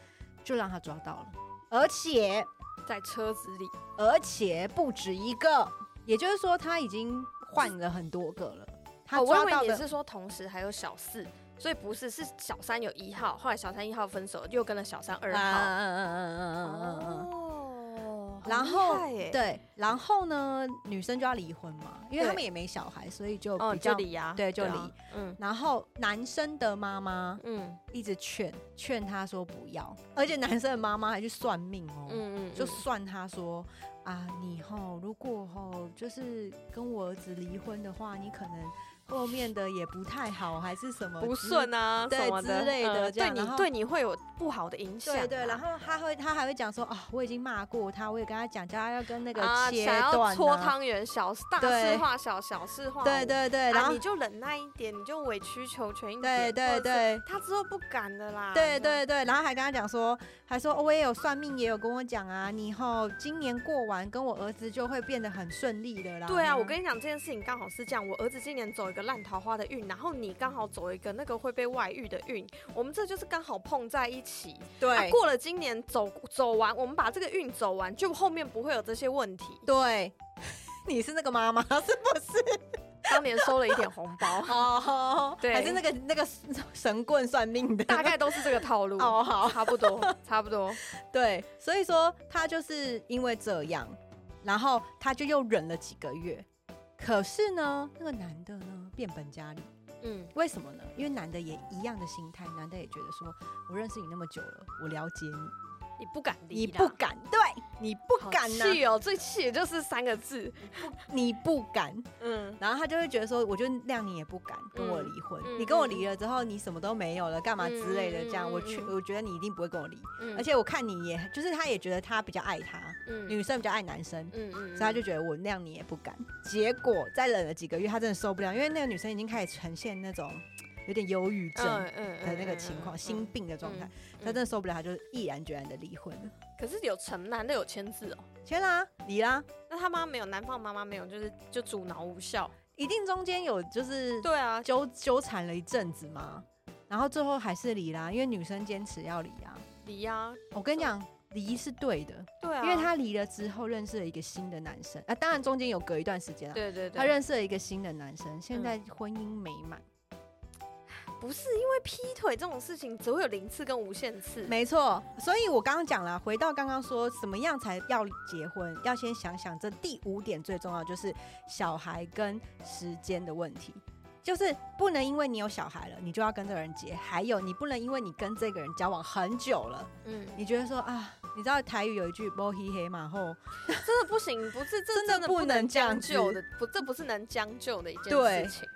B: 就让他抓到了，而且
C: 在车子里，
B: 而且不止一个，也就是说他已经换了很多个了。他抓到的
C: 你是说同时还有小四，所以不是是小三有一号，后来小三一号分手，又跟了小三二号。
B: 嗯嗯嗯嗯嗯嗯嗯嗯。然后对，然后呢，女生就要离婚嘛，因为
C: 对
B: 他们也没小孩，所以就
C: 哦，
B: 比较。
C: 就离呀，
B: 对就
C: 啊
B: 离。
C: 嗯
B: 然后男生的妈妈
C: 嗯
B: 一直劝劝他说不要，而且男生的妈妈还去算命哦，
C: 嗯嗯，
B: 就
C: 嗯
B: 算他说啊，你吼如果吼就是跟我儿子离婚的话，你可能后面的也不太好，还是什么
C: 不顺啊，
B: 对之类的
C: 嗯对你对你会有不好的影响啊。
B: 对对，然后他会他还会讲说啊，我已经骂过他，我也跟他讲，叫他要跟那个
C: 啊，
B: 切
C: 想要
B: 断、
C: 搓
B: 啊。
C: 汤圆，小大事化小，小事化
B: 对对对，然
C: 啊，
B: 后
C: 你就忍耐一点，你就委曲求全一点。对
B: 对对。
C: 他之后不敢的啦。
B: 对，对对，然后还跟他讲说，还说、哦我也有算命，也有跟我讲啊，你以后今年过完，跟我儿子就会变得很顺利的啦。
C: 对啊，我跟你讲这件事情刚好是这样，我儿子今年走一个烂桃花的运，然后你刚好走一个那个会被外遇的运，我们这就是刚好碰在一起。
B: 对、
C: 啊，过了今年走走完，我们把这个运走完，就后面不会有这些问题。
B: 对，你是那个妈妈是不是？
C: 当年收了一点红包，
B: 哦，
C: 对
B: 还是那个那个神棍算命的，
C: 大概都是这个套路。
B: 哦好，
C: 差不多，差不多。
B: 对，所以说他就是因为这样，然后他就又忍了几个月。可是呢，那个男的呢变本加厉，
C: 嗯，
B: 为什么呢？因为男的也一样的心态，男的也觉得说，我认识你那么久了，我了解你，
C: 你不敢离，
B: 你不，敢，对你不敢呢、
C: 气哦，最气的就是三个字。
B: 你不敢。
C: 嗯，
B: 然后他就会觉得说，我就谅你也不敢跟我离婚，
C: 嗯
B: 你跟我离了之后，你什么都没有了，干嘛之类的，这样、我去，
C: 嗯
B: 我觉得你一定不会跟我离。
C: 嗯
B: 而且我看你也，就是他也觉得他比较爱他，
C: 嗯
B: 女生比较爱男生，
C: 嗯嗯
B: 所以他就觉得我谅你也不敢。结果再忍了几个月，他真的受不了，因为那个女生已经开始呈现那种有点忧郁症
C: 嗯
B: 的那个情况，心病的状态。他真的受不了，他就毅然决然的离婚了。
C: 可是有成男的有签字哦，
B: 签啦，离啦，
C: 那他妈没有，男方妈妈没有，就是就阻挠无效。
B: 一定中间有就是
C: 对啊，
B: 纠纠缠了一阵子嘛，然后最后还是离啦，因为女生坚持要离啊。
C: 离啊，
B: 我跟你讲，离是对的，
C: 对啊，
B: 因为他离了之后认识了一个新的男生啊，当然中间有隔一段时间啊。
C: 对对对，
B: 他认识了一个新的男生，现在婚姻美满。
C: 不是因为劈腿这种事情只会有零次跟无限次，
B: 没错，所以我刚刚讲了，回到刚刚说怎么样才要结婚，要先想想这第五点最重要就是小孩跟时间的问题，就是不能因为你有小孩了，你就要跟这个人结，还有你不能因为你跟这个人交往很久了，
C: 嗯，
B: 你觉得说啊，你知道台语有一句“摸黑黑马后
C: 真的不行，不是这
B: 真的
C: 的
B: 不能
C: 将就的，不，这不是能将就的一件事情。”，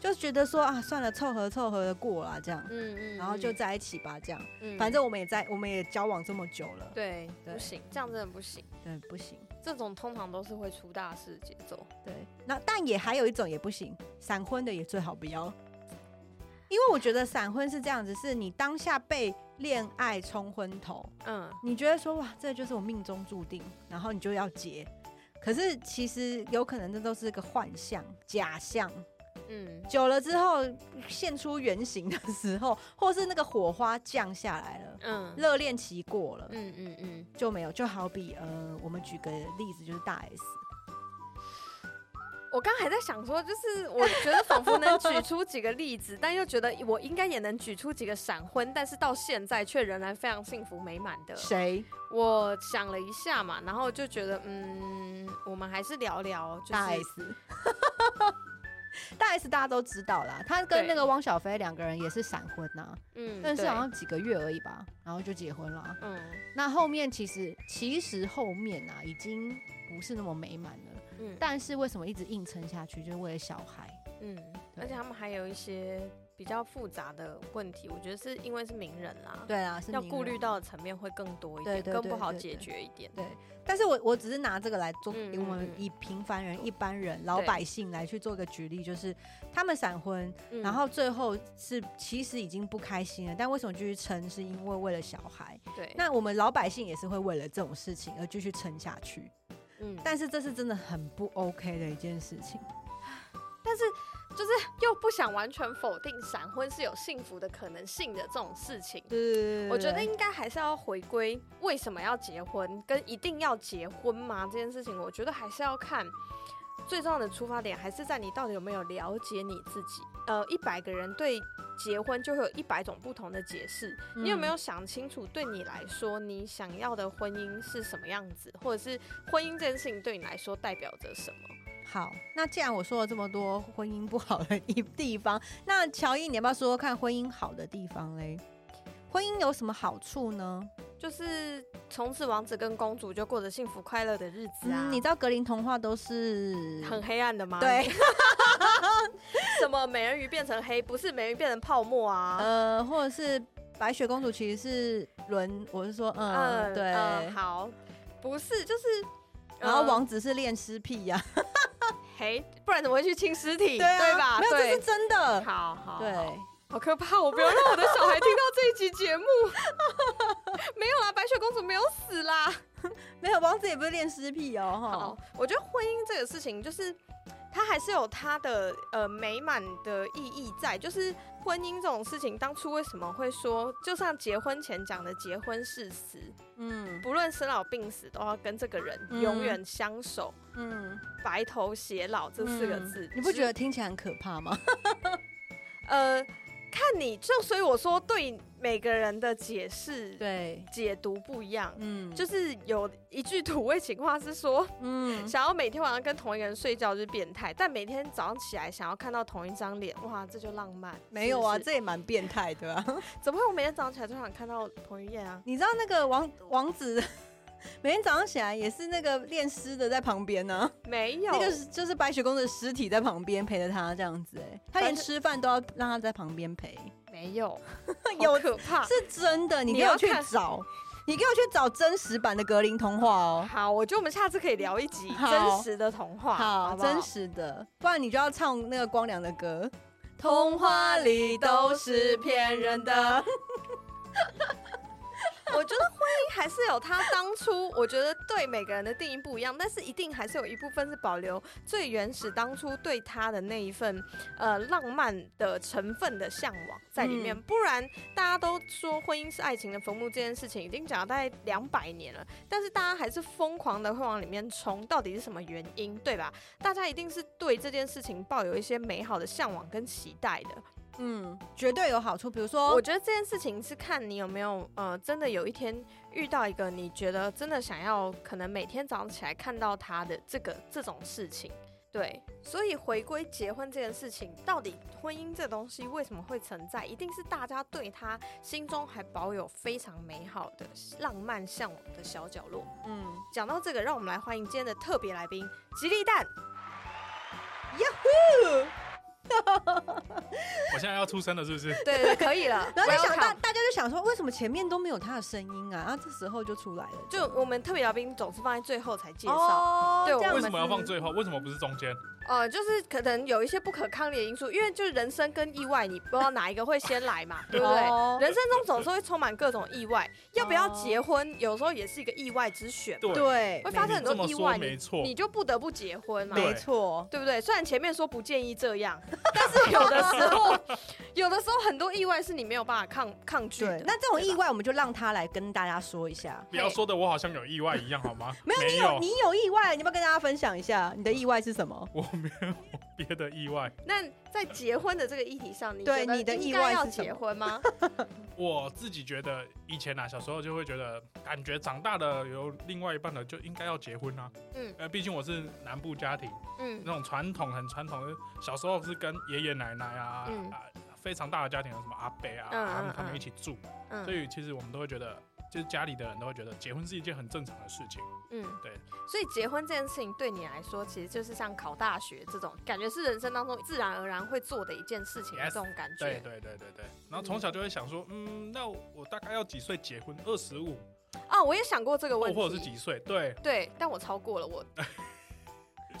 B: 就觉得说啊，算了，凑合凑合的过啦，这样，
C: 嗯嗯，
B: 然后就在一起吧，这样，
C: 嗯。
B: 反正我们也在，我们也交往这么久了，
C: 对，
B: 对。
C: 不行，这样真的不行。
B: 对，不行。
C: 这种通常都是会出大事的节奏。
B: 对，那但也还有一种也不行，闪婚的也最好不要，因为我觉得闪婚是这样子，是你当下被恋爱冲昏头，
C: 嗯，
B: 你觉得说哇，这就是我命中注定，然后你就要结，可是其实有可能这都是个幻象、假象，
C: 嗯，
B: 久了之后现出原形的时候，或是那个火花降下来了，
C: 嗯，
B: 热恋期过了，
C: 嗯嗯嗯，
B: 就没有，就好比呃，我们举个例子，就是大 S。
C: 我刚还在想说，就是我觉得仿佛能举出几个例子，但又觉得我应该也能举出几个闪婚，但是到现在却仍然非常幸福美满的。
B: 谁？
C: 我想了一下嘛，然后就觉得，嗯，我们还是聊聊，就是
B: 大 S，大 S 大家都知道啦，她跟那个汪小菲两个人也是闪婚呐、
C: 嗯，
B: 但是好像几个月而已吧，然后就结婚了。
C: 嗯
B: 那后面其实其实后面啊，已经不是那么美满了。
C: 嗯，
B: 但是为什么一直硬撑下去，就是为了小孩。
C: 嗯，而且他们还有一些比较复杂的问题，我觉得是因为是名人啦，
B: 对啊，是
C: 要顾虑到的层面会更多一点，更不好解决一点。
B: 对，但是我我只是拿这个来做，我们以平凡人、一般人、老百姓来去做个举例，就是他们闪婚，
C: 嗯
B: 然后最后是其实已经不开心了，但为什么继续撑？是因为为了小孩。
C: 对，
B: 那我们老百姓也是会为了这种事情而继续撑下去，
C: 嗯，
B: 但是这是真的很不 OK 的一件事情。
C: 但是就是又不想完全否定闪婚是有幸福的可能性的这种事情。
B: 对
C: 我觉得应该还是要回归为什么要结婚，跟一定要结婚吗这件事情，我觉得还是要看最重要的出发点，还是在你到底有没有了解你自己。呃，一百个人对结婚就会有一百种不同的解释，你有没有想清楚，对你来说，你想要的婚姻是什么样子，或者是婚姻这件事情对你来说代表着什么？
B: 好，那既然我说了这么多婚姻不好的一 地方，那乔伊，你要不要说说看婚姻好的地方嘞？婚姻有什么好处呢？
C: 就是从此王子跟公主就过着幸福快乐的日子啊！
B: 嗯，你知道格林童话都是
C: 很黑暗的吗？
B: 对
C: 什么美人鱼变成黑，不是美人鱼变成泡沫啊？
B: 呃，或者是白雪公主其实是轮，我是说，嗯，对，
C: 嗯好，不是，就是，
B: 然后
C: 呃
B: 王子是恋尸癖呀，
C: 嘿，不然怎么会去清尸体？
B: 对啊，
C: 吧？
B: 没有，这是真的，
C: 好好，
B: 对，
C: 好好可怕！我不要让我的小孩听到这一集节目。没有啦，白雪公主没有死啦。
B: 没有王子也不是恋尸癖哦，
C: 好
B: 哈，，
C: 我觉得婚姻这个事情，就是它还是有它的呃美满的意义在。就是婚姻这种事情，当初为什么会说，就像结婚前讲的结婚誓词，
B: 嗯
C: 不论生老病死，都要跟这个人
B: 嗯
C: 永远相守，
B: 嗯，
C: 白头偕老这四个字，
B: 嗯你不觉得听起来很可怕吗？
C: 呃，看你就所以我说对每个人的解释
B: 对，
C: 解读不一样。
B: 嗯，
C: 就是有一句土味情话是说，
B: 嗯，
C: 想要每天晚上跟同一个人睡觉就是变态，但每天早上起来想要看到同一张脸，哇，这就浪漫。
B: 没有啊，
C: 是是
B: 这也蛮变态的啊。
C: 怎么会我每天早上起来都想看到彭于晏啊？
B: 你知道那个王王子每天早上起来也是那个练尸的在旁边呢、
C: 没有，
B: 那个是就是白雪公主的尸体在旁边陪着他这样子、哎，他连吃饭都要让他在旁边陪，
C: 没有，
B: 有
C: 可怕。
B: 是真的，你给我去找，你给我去找真实版的格林童话哦。
C: 好，我觉得我们下次可以聊一集真实的童话，好
B: 真实的，不然你就要唱那个光良的歌。童话里都是骗人的。
C: 我觉得婚姻还是有它当初，我觉得对每个人的定义不一样，但是一定还是有一部分是保留最原始当初对他的那一份呃浪漫的成分的向往在里面。
B: 嗯
C: 不然大家都说婚姻是爱情的坟墓这件事情已经讲了大概两百年了，但是大家还是疯狂的会往里面冲，到底是什么原因，对吧？大家一定是对这件事情抱有一些美好的向往跟期待的。
B: 嗯，绝对有好处。比如说，
C: 我觉得这件事情是看你有没有呃，真的有一天遇到一个你觉得真的想要，可能每天早上起来看到他的这个这种事情。对，所以回归结婚这件事情，到底婚姻这东西为什么会存在？一定是大家对他心中还保有非常美好的浪漫向往的小角落。
B: 嗯，
C: 讲到这个，让我们来欢迎今天的特别来宾吉利蛋。
A: 我现在要出声了，是不是？
C: 对 对，对可以了。
B: 然后就想大大家就想说，为什么前面都没有他的声音啊？然后这时候就出来了，
C: 就我们特别来宾总是放在最后才介绍。
B: 哦
C: 对
A: 为什么要放最后？为什么不是中间？
C: 呃，就是可能有一些不可抗力的因素，因为就是人生跟意外，你不知道哪一个会先来嘛，对不对？
B: 哦
C: 人生中总是会充满各种意外，要不要结婚，有时候也是一个意外之选，
A: 对，
C: 会，发生很多意外，
A: 没错
C: 你就不得不结婚嘛，
B: 没错，
C: 对不对？虽然前面说不建议这样，但是有的时候，有的时候很多意外是你没有办法抗抗拒的
B: 对。。那这种意外，我们就让他来跟大家说一下。
A: 不要说的我好像有意外一样，好吗？
B: 没有，你有你有意外，你要不要跟大家分享一下你的意外是什么？
A: 我没有别的意外。
C: 那在结婚的这个议题上，你
B: 对
C: 觉得
B: 你的意
C: 应该要
B: 外是
C: 结婚吗？
A: 我自己觉得以前啊，小时候就会觉得，感觉长大的有另外一半的，就应该要结婚啊。
C: 嗯。
A: 呃，毕竟我是南部家庭，
C: 嗯。
A: 那种传统很传统的，小时候是跟爷爷奶奶啊，
C: 嗯。
A: 啊非常大的家庭，有什么阿伯啊，他们他们
C: 嗯
A: 一起住，
C: 嗯。
A: 所以其实我们都会觉得，就是家里的人都会觉得结婚是一件很正常的事情。
C: 嗯，
A: 对。
C: 所以结婚这件事情对你来说，其实就是像考大学这种感觉，是人生当中自然而然会做的一件事情的这种感觉。
A: 对对对对对。然后从小就会想说，嗯，那我大概要几岁结婚？二十五，
C: 啊，我也想过这个问题，
A: 或者是几岁？对，
C: 对，但我超过了我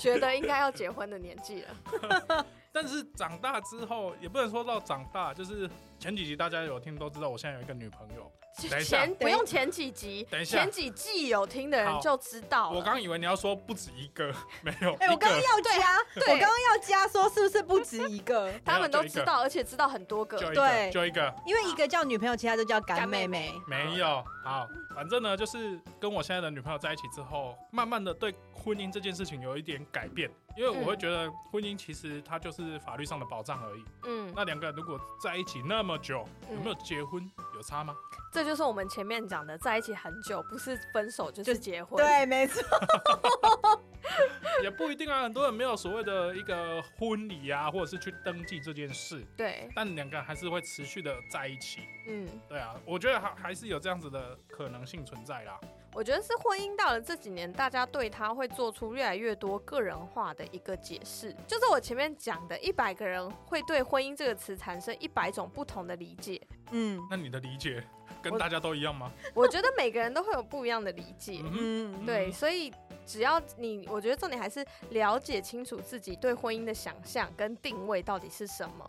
C: 觉得应该要结婚的年纪了。
A: 但是长大之后，也不能说到长大，就是前几集大家有听都知道，我现在有一个女朋友。等一下
C: 前不用前几集，
A: 等一下
C: 前几季有听的人就知道。
A: 我刚以为你要说不止一个，没有，
B: 哎、
A: 一
B: 我刚刚
A: 个
B: 要加，
C: 对
B: 我刚刚要加说是不是不止一个？
C: 他们都知道，而且知道很多个。
B: 对，
A: 就一个，
B: 因为一个叫女朋友，其他都叫干
C: 干妹
B: 妹
C: 妹
B: 妹。
A: 没有。好，反正呢，就是跟我现在的女朋友在一起之后，慢慢的对婚姻这件事情有一点改变，因为我会
C: 嗯
A: 觉得婚姻其实它就是法律上的保障而已。
C: 嗯，
A: 那两个人如果在一起那么久，
C: 嗯
A: 有没有结婚有差吗？
C: 这就是我们前面讲的，在一起很久，不是分手就是结婚。
B: 对，没错。
A: 也不一定啊，很多人没有所谓的一个婚礼啊，或者是去登记这件事，
C: 对，
A: 但两个人还是会持续的在一起。
C: 嗯，
A: 对啊，我觉得还还是有这样子的可能性存在啦。
C: 我觉得是婚姻到了这几年，大家对他会做出越来越多个人化的一个解释。就是我前面讲的，一百个人会对婚姻这个词产生一百种不同的理解。
B: 嗯
A: 那你的理解跟大家都一样吗？
C: 我觉得每个人都会有不一样的理解。
A: 嗯
C: 对，
A: 嗯
C: 所以只要你，我觉得重点还是了解清楚自己对婚姻的想象跟定位到底是什么，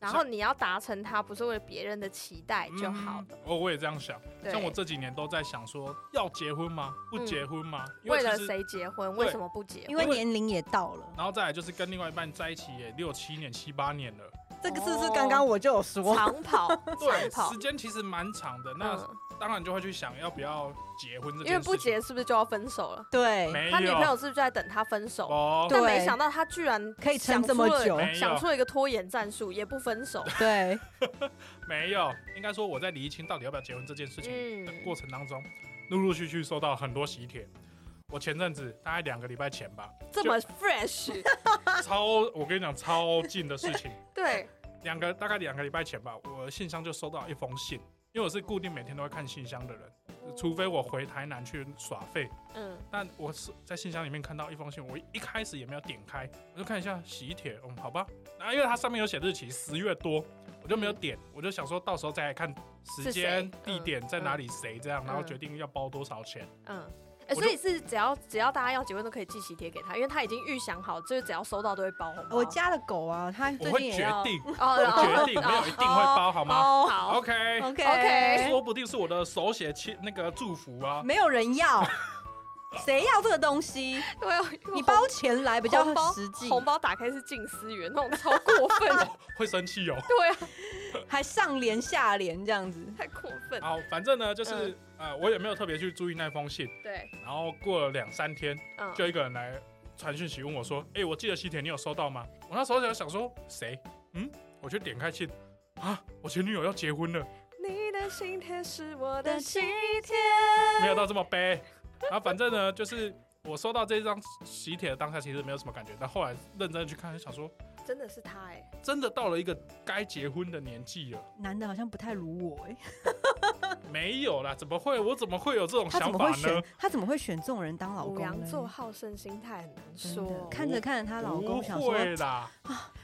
C: 然后你要达成它，不是为了别人的期待就好了。
A: 嗯我我也这样想，像我这几年都在想说，要结婚吗？不结婚吗？因
C: 为了谁结婚，为什么不结婚？
B: 因为年龄也到了，
A: 然后再来就是跟另外一半在一起也六七年、七八年了，
B: 这个是不是刚刚我就有说？
C: 长跑，
A: 对，
C: 长跑
A: 时，间其实蛮长的。那
C: 嗯，
A: 当然就会去想要不要结婚这件事情。
C: 因为不结是不是就要分手了？
B: 对，
C: 他女朋友是不是就在等他分手？
A: 哦，
B: 对
C: 但没想到他居然
B: 可以撑
C: 想
B: 这么久，
C: 想出了一个拖延战术，也不分手。
B: 对，
A: 没有，应该说我在厘清到底要不要结婚这件事情
C: 嗯
A: 的过程当中，陆陆续续收到很多喜帖。我前阵子大概两个礼拜前吧，
C: 这么 fresh，
A: 超我跟你讲超近的事情，
C: 对，
A: 两个大概两个礼拜前吧，我信箱就收到一封信，因为我是固定每天都会看信箱的人，除非我回台南去耍废，
C: 嗯。
A: 但我是在信箱里面看到一封信，我一开始也没有点开，我就看一下喜帖，嗯，好吧。然后因为它上面有写日期，十月多，我就没有点，我就想说到时候再来看时
C: 是
A: 间
C: 谁、
A: 地点在哪里、谁这样，然后
C: 嗯。
A: 决定要包多少钱。
C: 嗯。所以是只要只要大家要结婚都可以寄喜帖给他，因为他已经预想好，就是只要收到都会包红包。
B: 我家的狗啊，它最
A: 我会决
B: 近也要
A: 定，
C: 哦
A: 我决定，没有一定会包，好吗
B: 哦
C: 好
A: ？OK，，OK
B: OK
A: 说不定是我的手写亲那个祝福啊。
B: 没有人要，谁要这个东西？
C: 对啊，
B: 你包钱来比较实际，
C: 红包打开是近思源，那种超过分的。
A: 会生气哦。
C: 对啊，
B: 还上联下联这样子。
C: 太过分。
A: 好，反正呢，就是
C: 嗯
A: 呃，我也没有特别去注意那封信，
C: 对，
A: 然后过了两三天，
C: 嗯，
A: 就一个人来传讯息问我说：“哎、我记得喜帖你有收到吗？”我那时候就想说谁？嗯，我去点开信啊，我前女友要结婚了，
C: 你的心贴是我的喜帖。
A: 没有到这么悲。然后反正呢，就是我收到这张喜帖的当下，其实没有什么感觉，但后来认真的去看，就想说，
C: 真的是他哎、
A: 真的到了一个该结婚的年纪了。
B: 男的好像不太如我哎、
A: 没有啦，怎么会？我怎么会有这种
B: 他怎
A: 想法
B: 么会选
A: 呢？？
B: 他怎么会选这种人当老公
C: 母羊？座好胜心态很难说。
B: 看着看着她老公，想说
A: 会啦，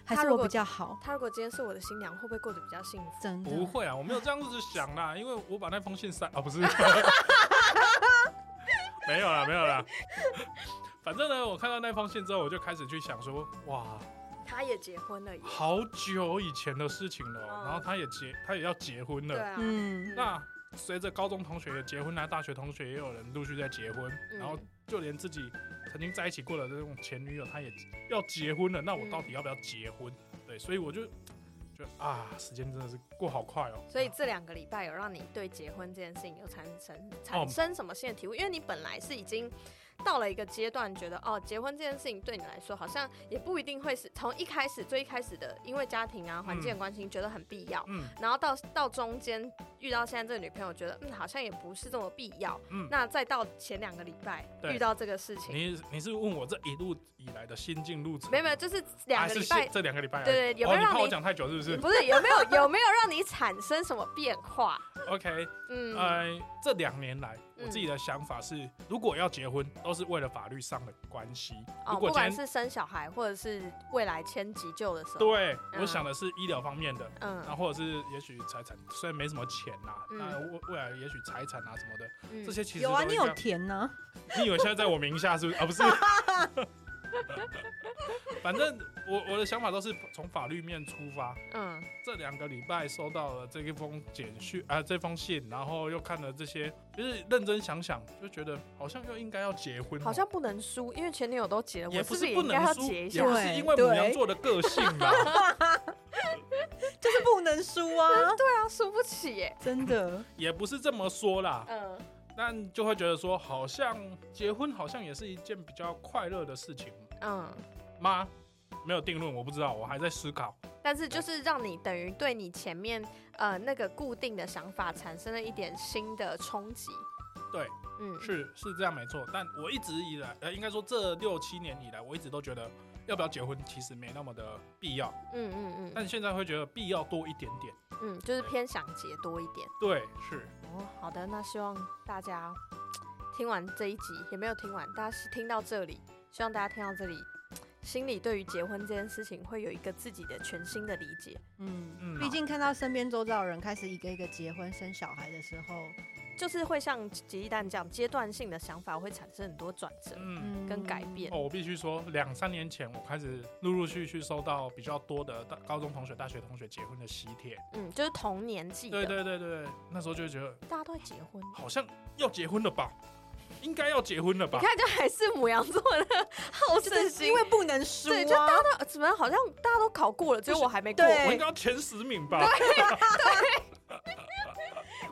B: 还是我
C: 他如果
B: 比较好，
C: 他如果今天是我的新娘，会不会过得比较幸福？
B: 真的
A: 不会啊，我没有这样子想啦，因为我把那封信删啊，不是，没有啦，没有啦。反正呢，我看到那封信之后，我就开始去想说，哇，
C: 他也结婚了耶。
A: 好久以前的事情了哦、
C: 嗯
A: 然后他也结，他也要结婚了。
C: 对啊，
B: 嗯，
A: 那随着高中同学也结婚啦，大学同学也有人陆续在结婚，
C: 嗯
A: 然后就连自己曾经在一起过的这种前女友，她也要结婚了。那我到底要不要结婚？对，所以我就就啊，时间真的是过好快哦。
C: 所以这两个礼拜有让你对结婚这件事情有产生产生什么新的体悟？因为你本来是已经到了一个阶段，觉得哦，结婚这件事情对你来说好像也不一定会是从一开始最一开始的，因为家庭啊环境的关系觉得很必要，
A: 嗯
C: 然后到到中间遇到现在这个女朋友，觉得嗯好像也不是这么必要，
A: 嗯，
C: 那再到前两个礼拜
A: 对
C: 遇到这个事情，
A: 你你是问我这一路以来的心境路程？
C: 没有没有，就是两个礼拜，
A: 这两个礼拜而已？
C: 对对有没有让
A: 我讲太久是不是
C: 不是有没有有没有让你产生什么变化？？
A: OK，
C: 嗯，
A: 呃，这两年来，我
C: 嗯
A: 自己的想法是，如果要结婚，都是为了法律上的关系。
C: 不管是生小孩或者是未来签急救的时候，，
A: 对，
C: 嗯
A: 我想的是医疗方面的，
C: 嗯
A: 然后或者是也许财产，虽然没什么钱呐，
C: 嗯
A: 那未未来也许财产啊什么的，
C: 嗯
A: 这些其实
B: 有啊，你有填呢、
A: 你以为现在在我名下是不是？啊，不是。反正我我的想法都是从法律面出发。
C: 嗯
A: 这两个礼拜收到了这一封简讯啊、这封信，然后又看了这些，就是认真想想，就觉得好像又应该要结婚哦，
C: 好像不能输，因为前女友都结了，我是
A: 也不是不能输，也？不是因为母羊座的个性吧。
B: 就是不能输啊，
C: 对啊，输不起耶。
B: 真的。
A: 也不是这么说啦，
C: 嗯
A: 但就会觉得说，好像结婚好像也是一件比较快乐的事情
C: 嗯，
A: 吗？没有定论，我不知道，我还在思考。
C: 但是就是让你等于对你前面呃那个固定的想法产生了一点新的冲击。
A: 对，
C: 嗯，
A: 是是这样没错，但我一直以来，呃，应该说这六七年以来，我一直都觉得要不要结婚其实没那么的必要，
C: 嗯嗯嗯
A: 但现在会觉得必要多一点点。
C: 嗯，就是偏想结多一点。
A: 对，是
C: 哦，好的，那希望大家听完这一集，也没有听完，大家是听到这里，希望大家听到这里，心里对于结婚这件事情会有一个自己的全新的理解。
B: 嗯
A: 嗯
B: 毕竟看到身边周遭的人开始一个一个结婚生小孩的时候，
C: 就是会像吉利蛋这样阶段性的想法会产生很多转折
A: 嗯。
B: 嗯，
C: 跟改变
A: 哦，。我必须说，两三年前我开始陆陆续续收到比较多的大高中同学、大学同学结婚的喜帖。
C: 嗯，就是同年纪的，
A: 对对对对对，那时候就觉得
C: 大家都在结婚。
A: 好像要结婚了吧，应该要结婚了吧
C: 你？看，这还是母羊座的好胜心，
B: 因为不能输
C: 对，就
B: 啊
C: 大。家都怎么样好像大家都考过了，只有我还没过。
B: 对
A: 我应该要前十名吧？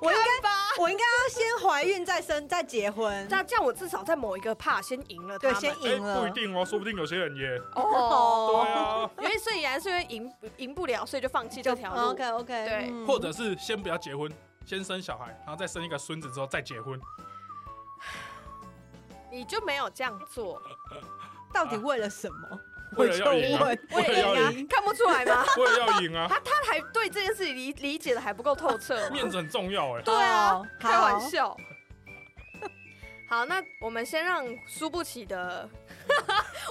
B: 我应该
C: 吧？
B: 我应该要先怀孕再生再结婚。
C: 那这样我至少在某一个 part 先赢了他
B: 对，
C: 们。
B: 先
A: 哎，
B: 赢了。
A: 不一定哦，说不定有些人也
C: 哦，
A: 对啊，
C: 因为所以然是因为赢赢不了，所以就放弃这条路。
B: OK OK，
C: 对
A: 或者是先不要结婚，先生小孩，然后再生一个孙子之后再结婚。
C: 你就没有这样做，
B: 到底为了什么？
A: 为了要赢啊
B: 我就问
A: 为了要赢，
C: 看不出来吗？
A: 为了要赢啊，
C: 他他还对这件事情理理解的还不够透彻。
A: 面子很重要哎。
C: 对啊
B: 好，
C: 开玩笑。好，那我们先让输不起的，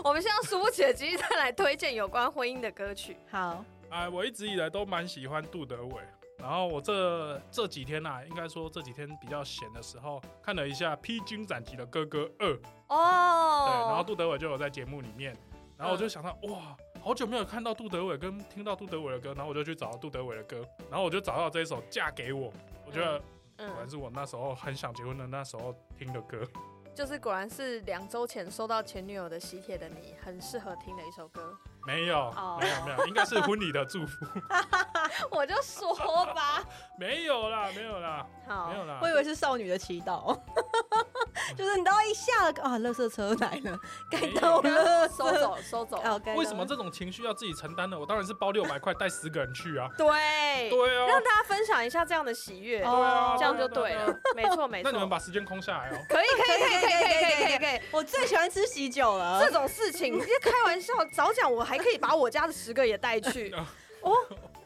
C: 我们先让输不起的吉利蛋来推荐有关婚姻的歌曲。
B: 好，
A: 哎，我一直以来都蛮喜欢杜德伟。然后我这这几天呐、啊，应该说这几天比较闲的时候，看了一下《披荆斩棘的哥哥二》，
C: 哦，
A: 对，然后杜德伟就有在节目里面，然后我就想到，哇，好久没有看到杜德伟跟听到杜德伟的歌，然后我就去找杜德伟的歌，然后我就找到这一首《嫁给我》，我觉得果然
C: 嗯，
A: 是我那时候很想结婚的那时候听的歌。
C: 就是果然是两周前收到前女友的喜帖的你，很适合听的一首歌。
A: 没有，
C: 哦
A: 没有，没有，应该是婚礼的祝福。
C: 我就说吧，
A: 没有啦，没有啦，
C: 好
A: 没，有啦
B: 我。以为是少女的祈祷，就是你都一下了啊，垃圾车来了，该到了，
C: 收走，收走。
B: ok
A: 为什么这种情绪要自己承担呢？我当然是包六百块带十个人去啊。
C: 对，
A: 对啊，
C: 让大家分享一下这样的喜悦，
A: 对啊，
C: 这样就对了，没错没错。
A: 那你们把时间空下来哦。
C: 可以可以可以可以可以可以可以可以。
B: 我最喜欢吃喜酒了，
C: 这种事情别 开玩笑，早讲我还可以把我家的十个也带去
B: 哦。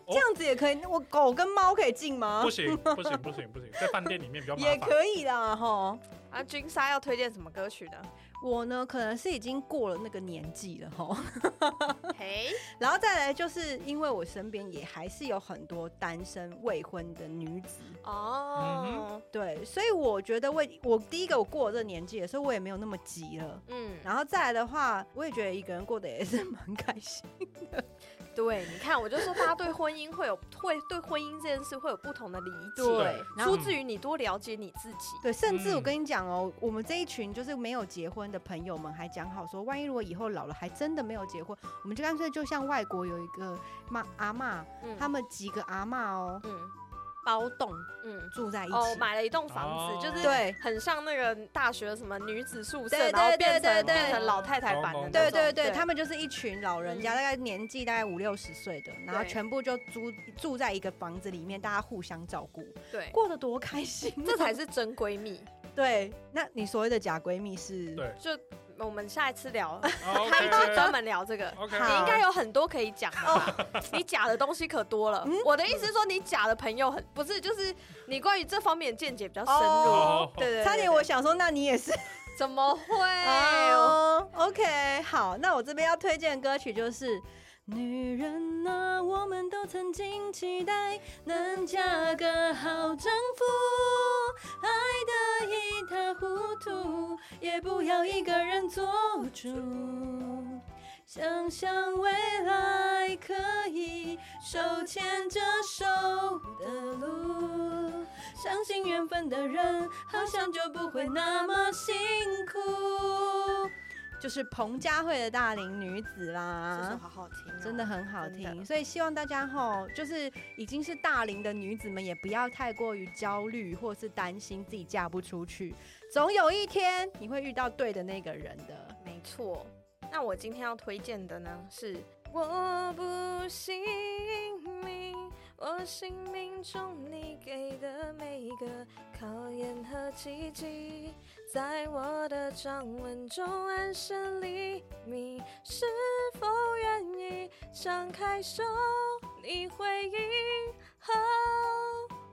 B: 这样子也可以，我狗跟猫可以进吗？
A: 不行，不行，不行，不行，在饭店里面比较麻烦。
B: 也可以啦，吼。
C: 啊，君莎要推荐什么歌曲呢？
B: 我呢，可能是已经过了那个年纪了哈，
C: 嘿，
B: 然后再来就是因为我身边也还是有很多单身未婚的女子，
C: 哦，
B: 对，所以我觉得我我第一个我过了这个年纪了，所以我也没有那么急了。
C: 嗯，
B: 然后再来的话，我也觉得一个人过得也是蛮开心。
C: 对，你看，我就说大家对婚姻会有会对婚姻这件事会有不同的理解，
B: 对，然后
C: 出自于你多了解你自己。
B: 对，甚至我
A: 嗯。
B: 跟你讲哦，我们这一群就是没有结婚的朋友们，还讲好说，万一如果以后老了还真的没有结婚，我们就干脆就像外国有一个妈阿妈，
C: 嗯。
B: 他们几个阿妈哦，
C: 嗯
B: 包栋
C: 嗯。
B: 住在一起。
C: 哦，买了一栋房
A: 哦
C: 子，就是
B: 对
C: 很像那个大学什么女子宿舍，
B: 对
C: 然后
B: 对
C: 变成变成老太太版的
A: 懂
C: 那种。
B: 对对对，他们就是一群老人家，
C: 嗯
B: 大概年纪大概五六十岁的，然后
C: 对
B: 全部就租住在一个房子里面，大家互相照顾，
C: 对，
B: 过得多开心啊、
C: 这才是真闺蜜。
B: 对。那你所谓的假闺蜜是？
A: 对
C: 就我们下一次聊 下一期专门聊这个。
A: OK，
C: 你应该有很多可以讲的吧？你假的东西可多了。
B: 嗯
C: 我的意思是说，你假的朋友很不是，就是你关于这方面的见解比较深入。
A: 哦
C: 对对对，
B: 差点我想说，那你也是
C: 怎么会？
B: 哦。OK，好，那我这边要推荐的歌曲就是。女人啊，我们都曾经期待能嫁个好丈夫，爱得一塌糊涂，也不要一个人做主。想想未来可以手牵着手的路，相信缘分的人，好像就不会那么辛苦。就是彭佳慧的大龄女子啦
C: 这首
B: 啦。
C: 好好听哦，
B: 真的很好听，所以希望大家吼，就是已经是大龄的女子们，也不要太过于焦虑，或是担心自己嫁不出去。总有一天你会遇到对的那个人的。
C: 没错。那我今天要推荐的呢是我不信命，我生命中你给的每个考验和奇迹，在我的掌纹中暗示黎明，是否愿意张开手？你回应，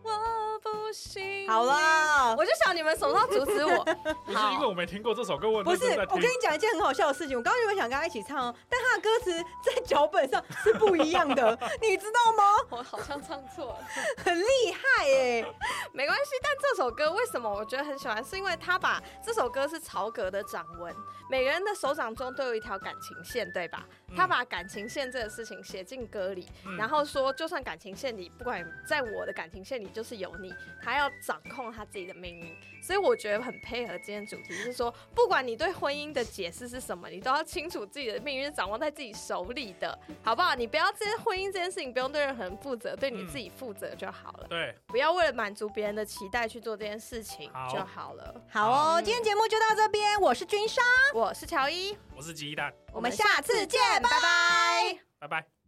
C: 我不信
B: 好了，
C: 我就想你们什么时候阻止我？
A: 不是因为我没听过这首歌，我
B: 不是，我跟你讲一件很好笑的事情。我刚刚原本想跟他一起唱哦，但他的歌词在脚本上是不一样的，你知道吗？
C: 我好像唱错了，
B: 很厉害哎，
C: 没关系。但这首歌为什么我觉得很喜欢？是因为他把这首歌是曹格的掌纹，每个人的手掌中都有一条感情线，对吧？他把感情线这个事情写进歌里，然后说，就算感情线里，不管在我的感情线里就是有你，他要掌控他自己的命运。所以我觉得很配合今天主题，是说，不管你对婚姻的解释是什么，你都要清楚自己的命运是掌握在自己手里的，好不好？你不要这婚姻这件事情不用对任何人负责，对你自己负责就好了。
A: 对，
C: 不要为了满足别人的期待去做这件事情就好了。
B: 好。哦，今天节目就到这边，我是君莎，
C: 我是乔伊，
A: 我是鸡蛋，
B: 我们下次见，拜拜，
A: 拜拜。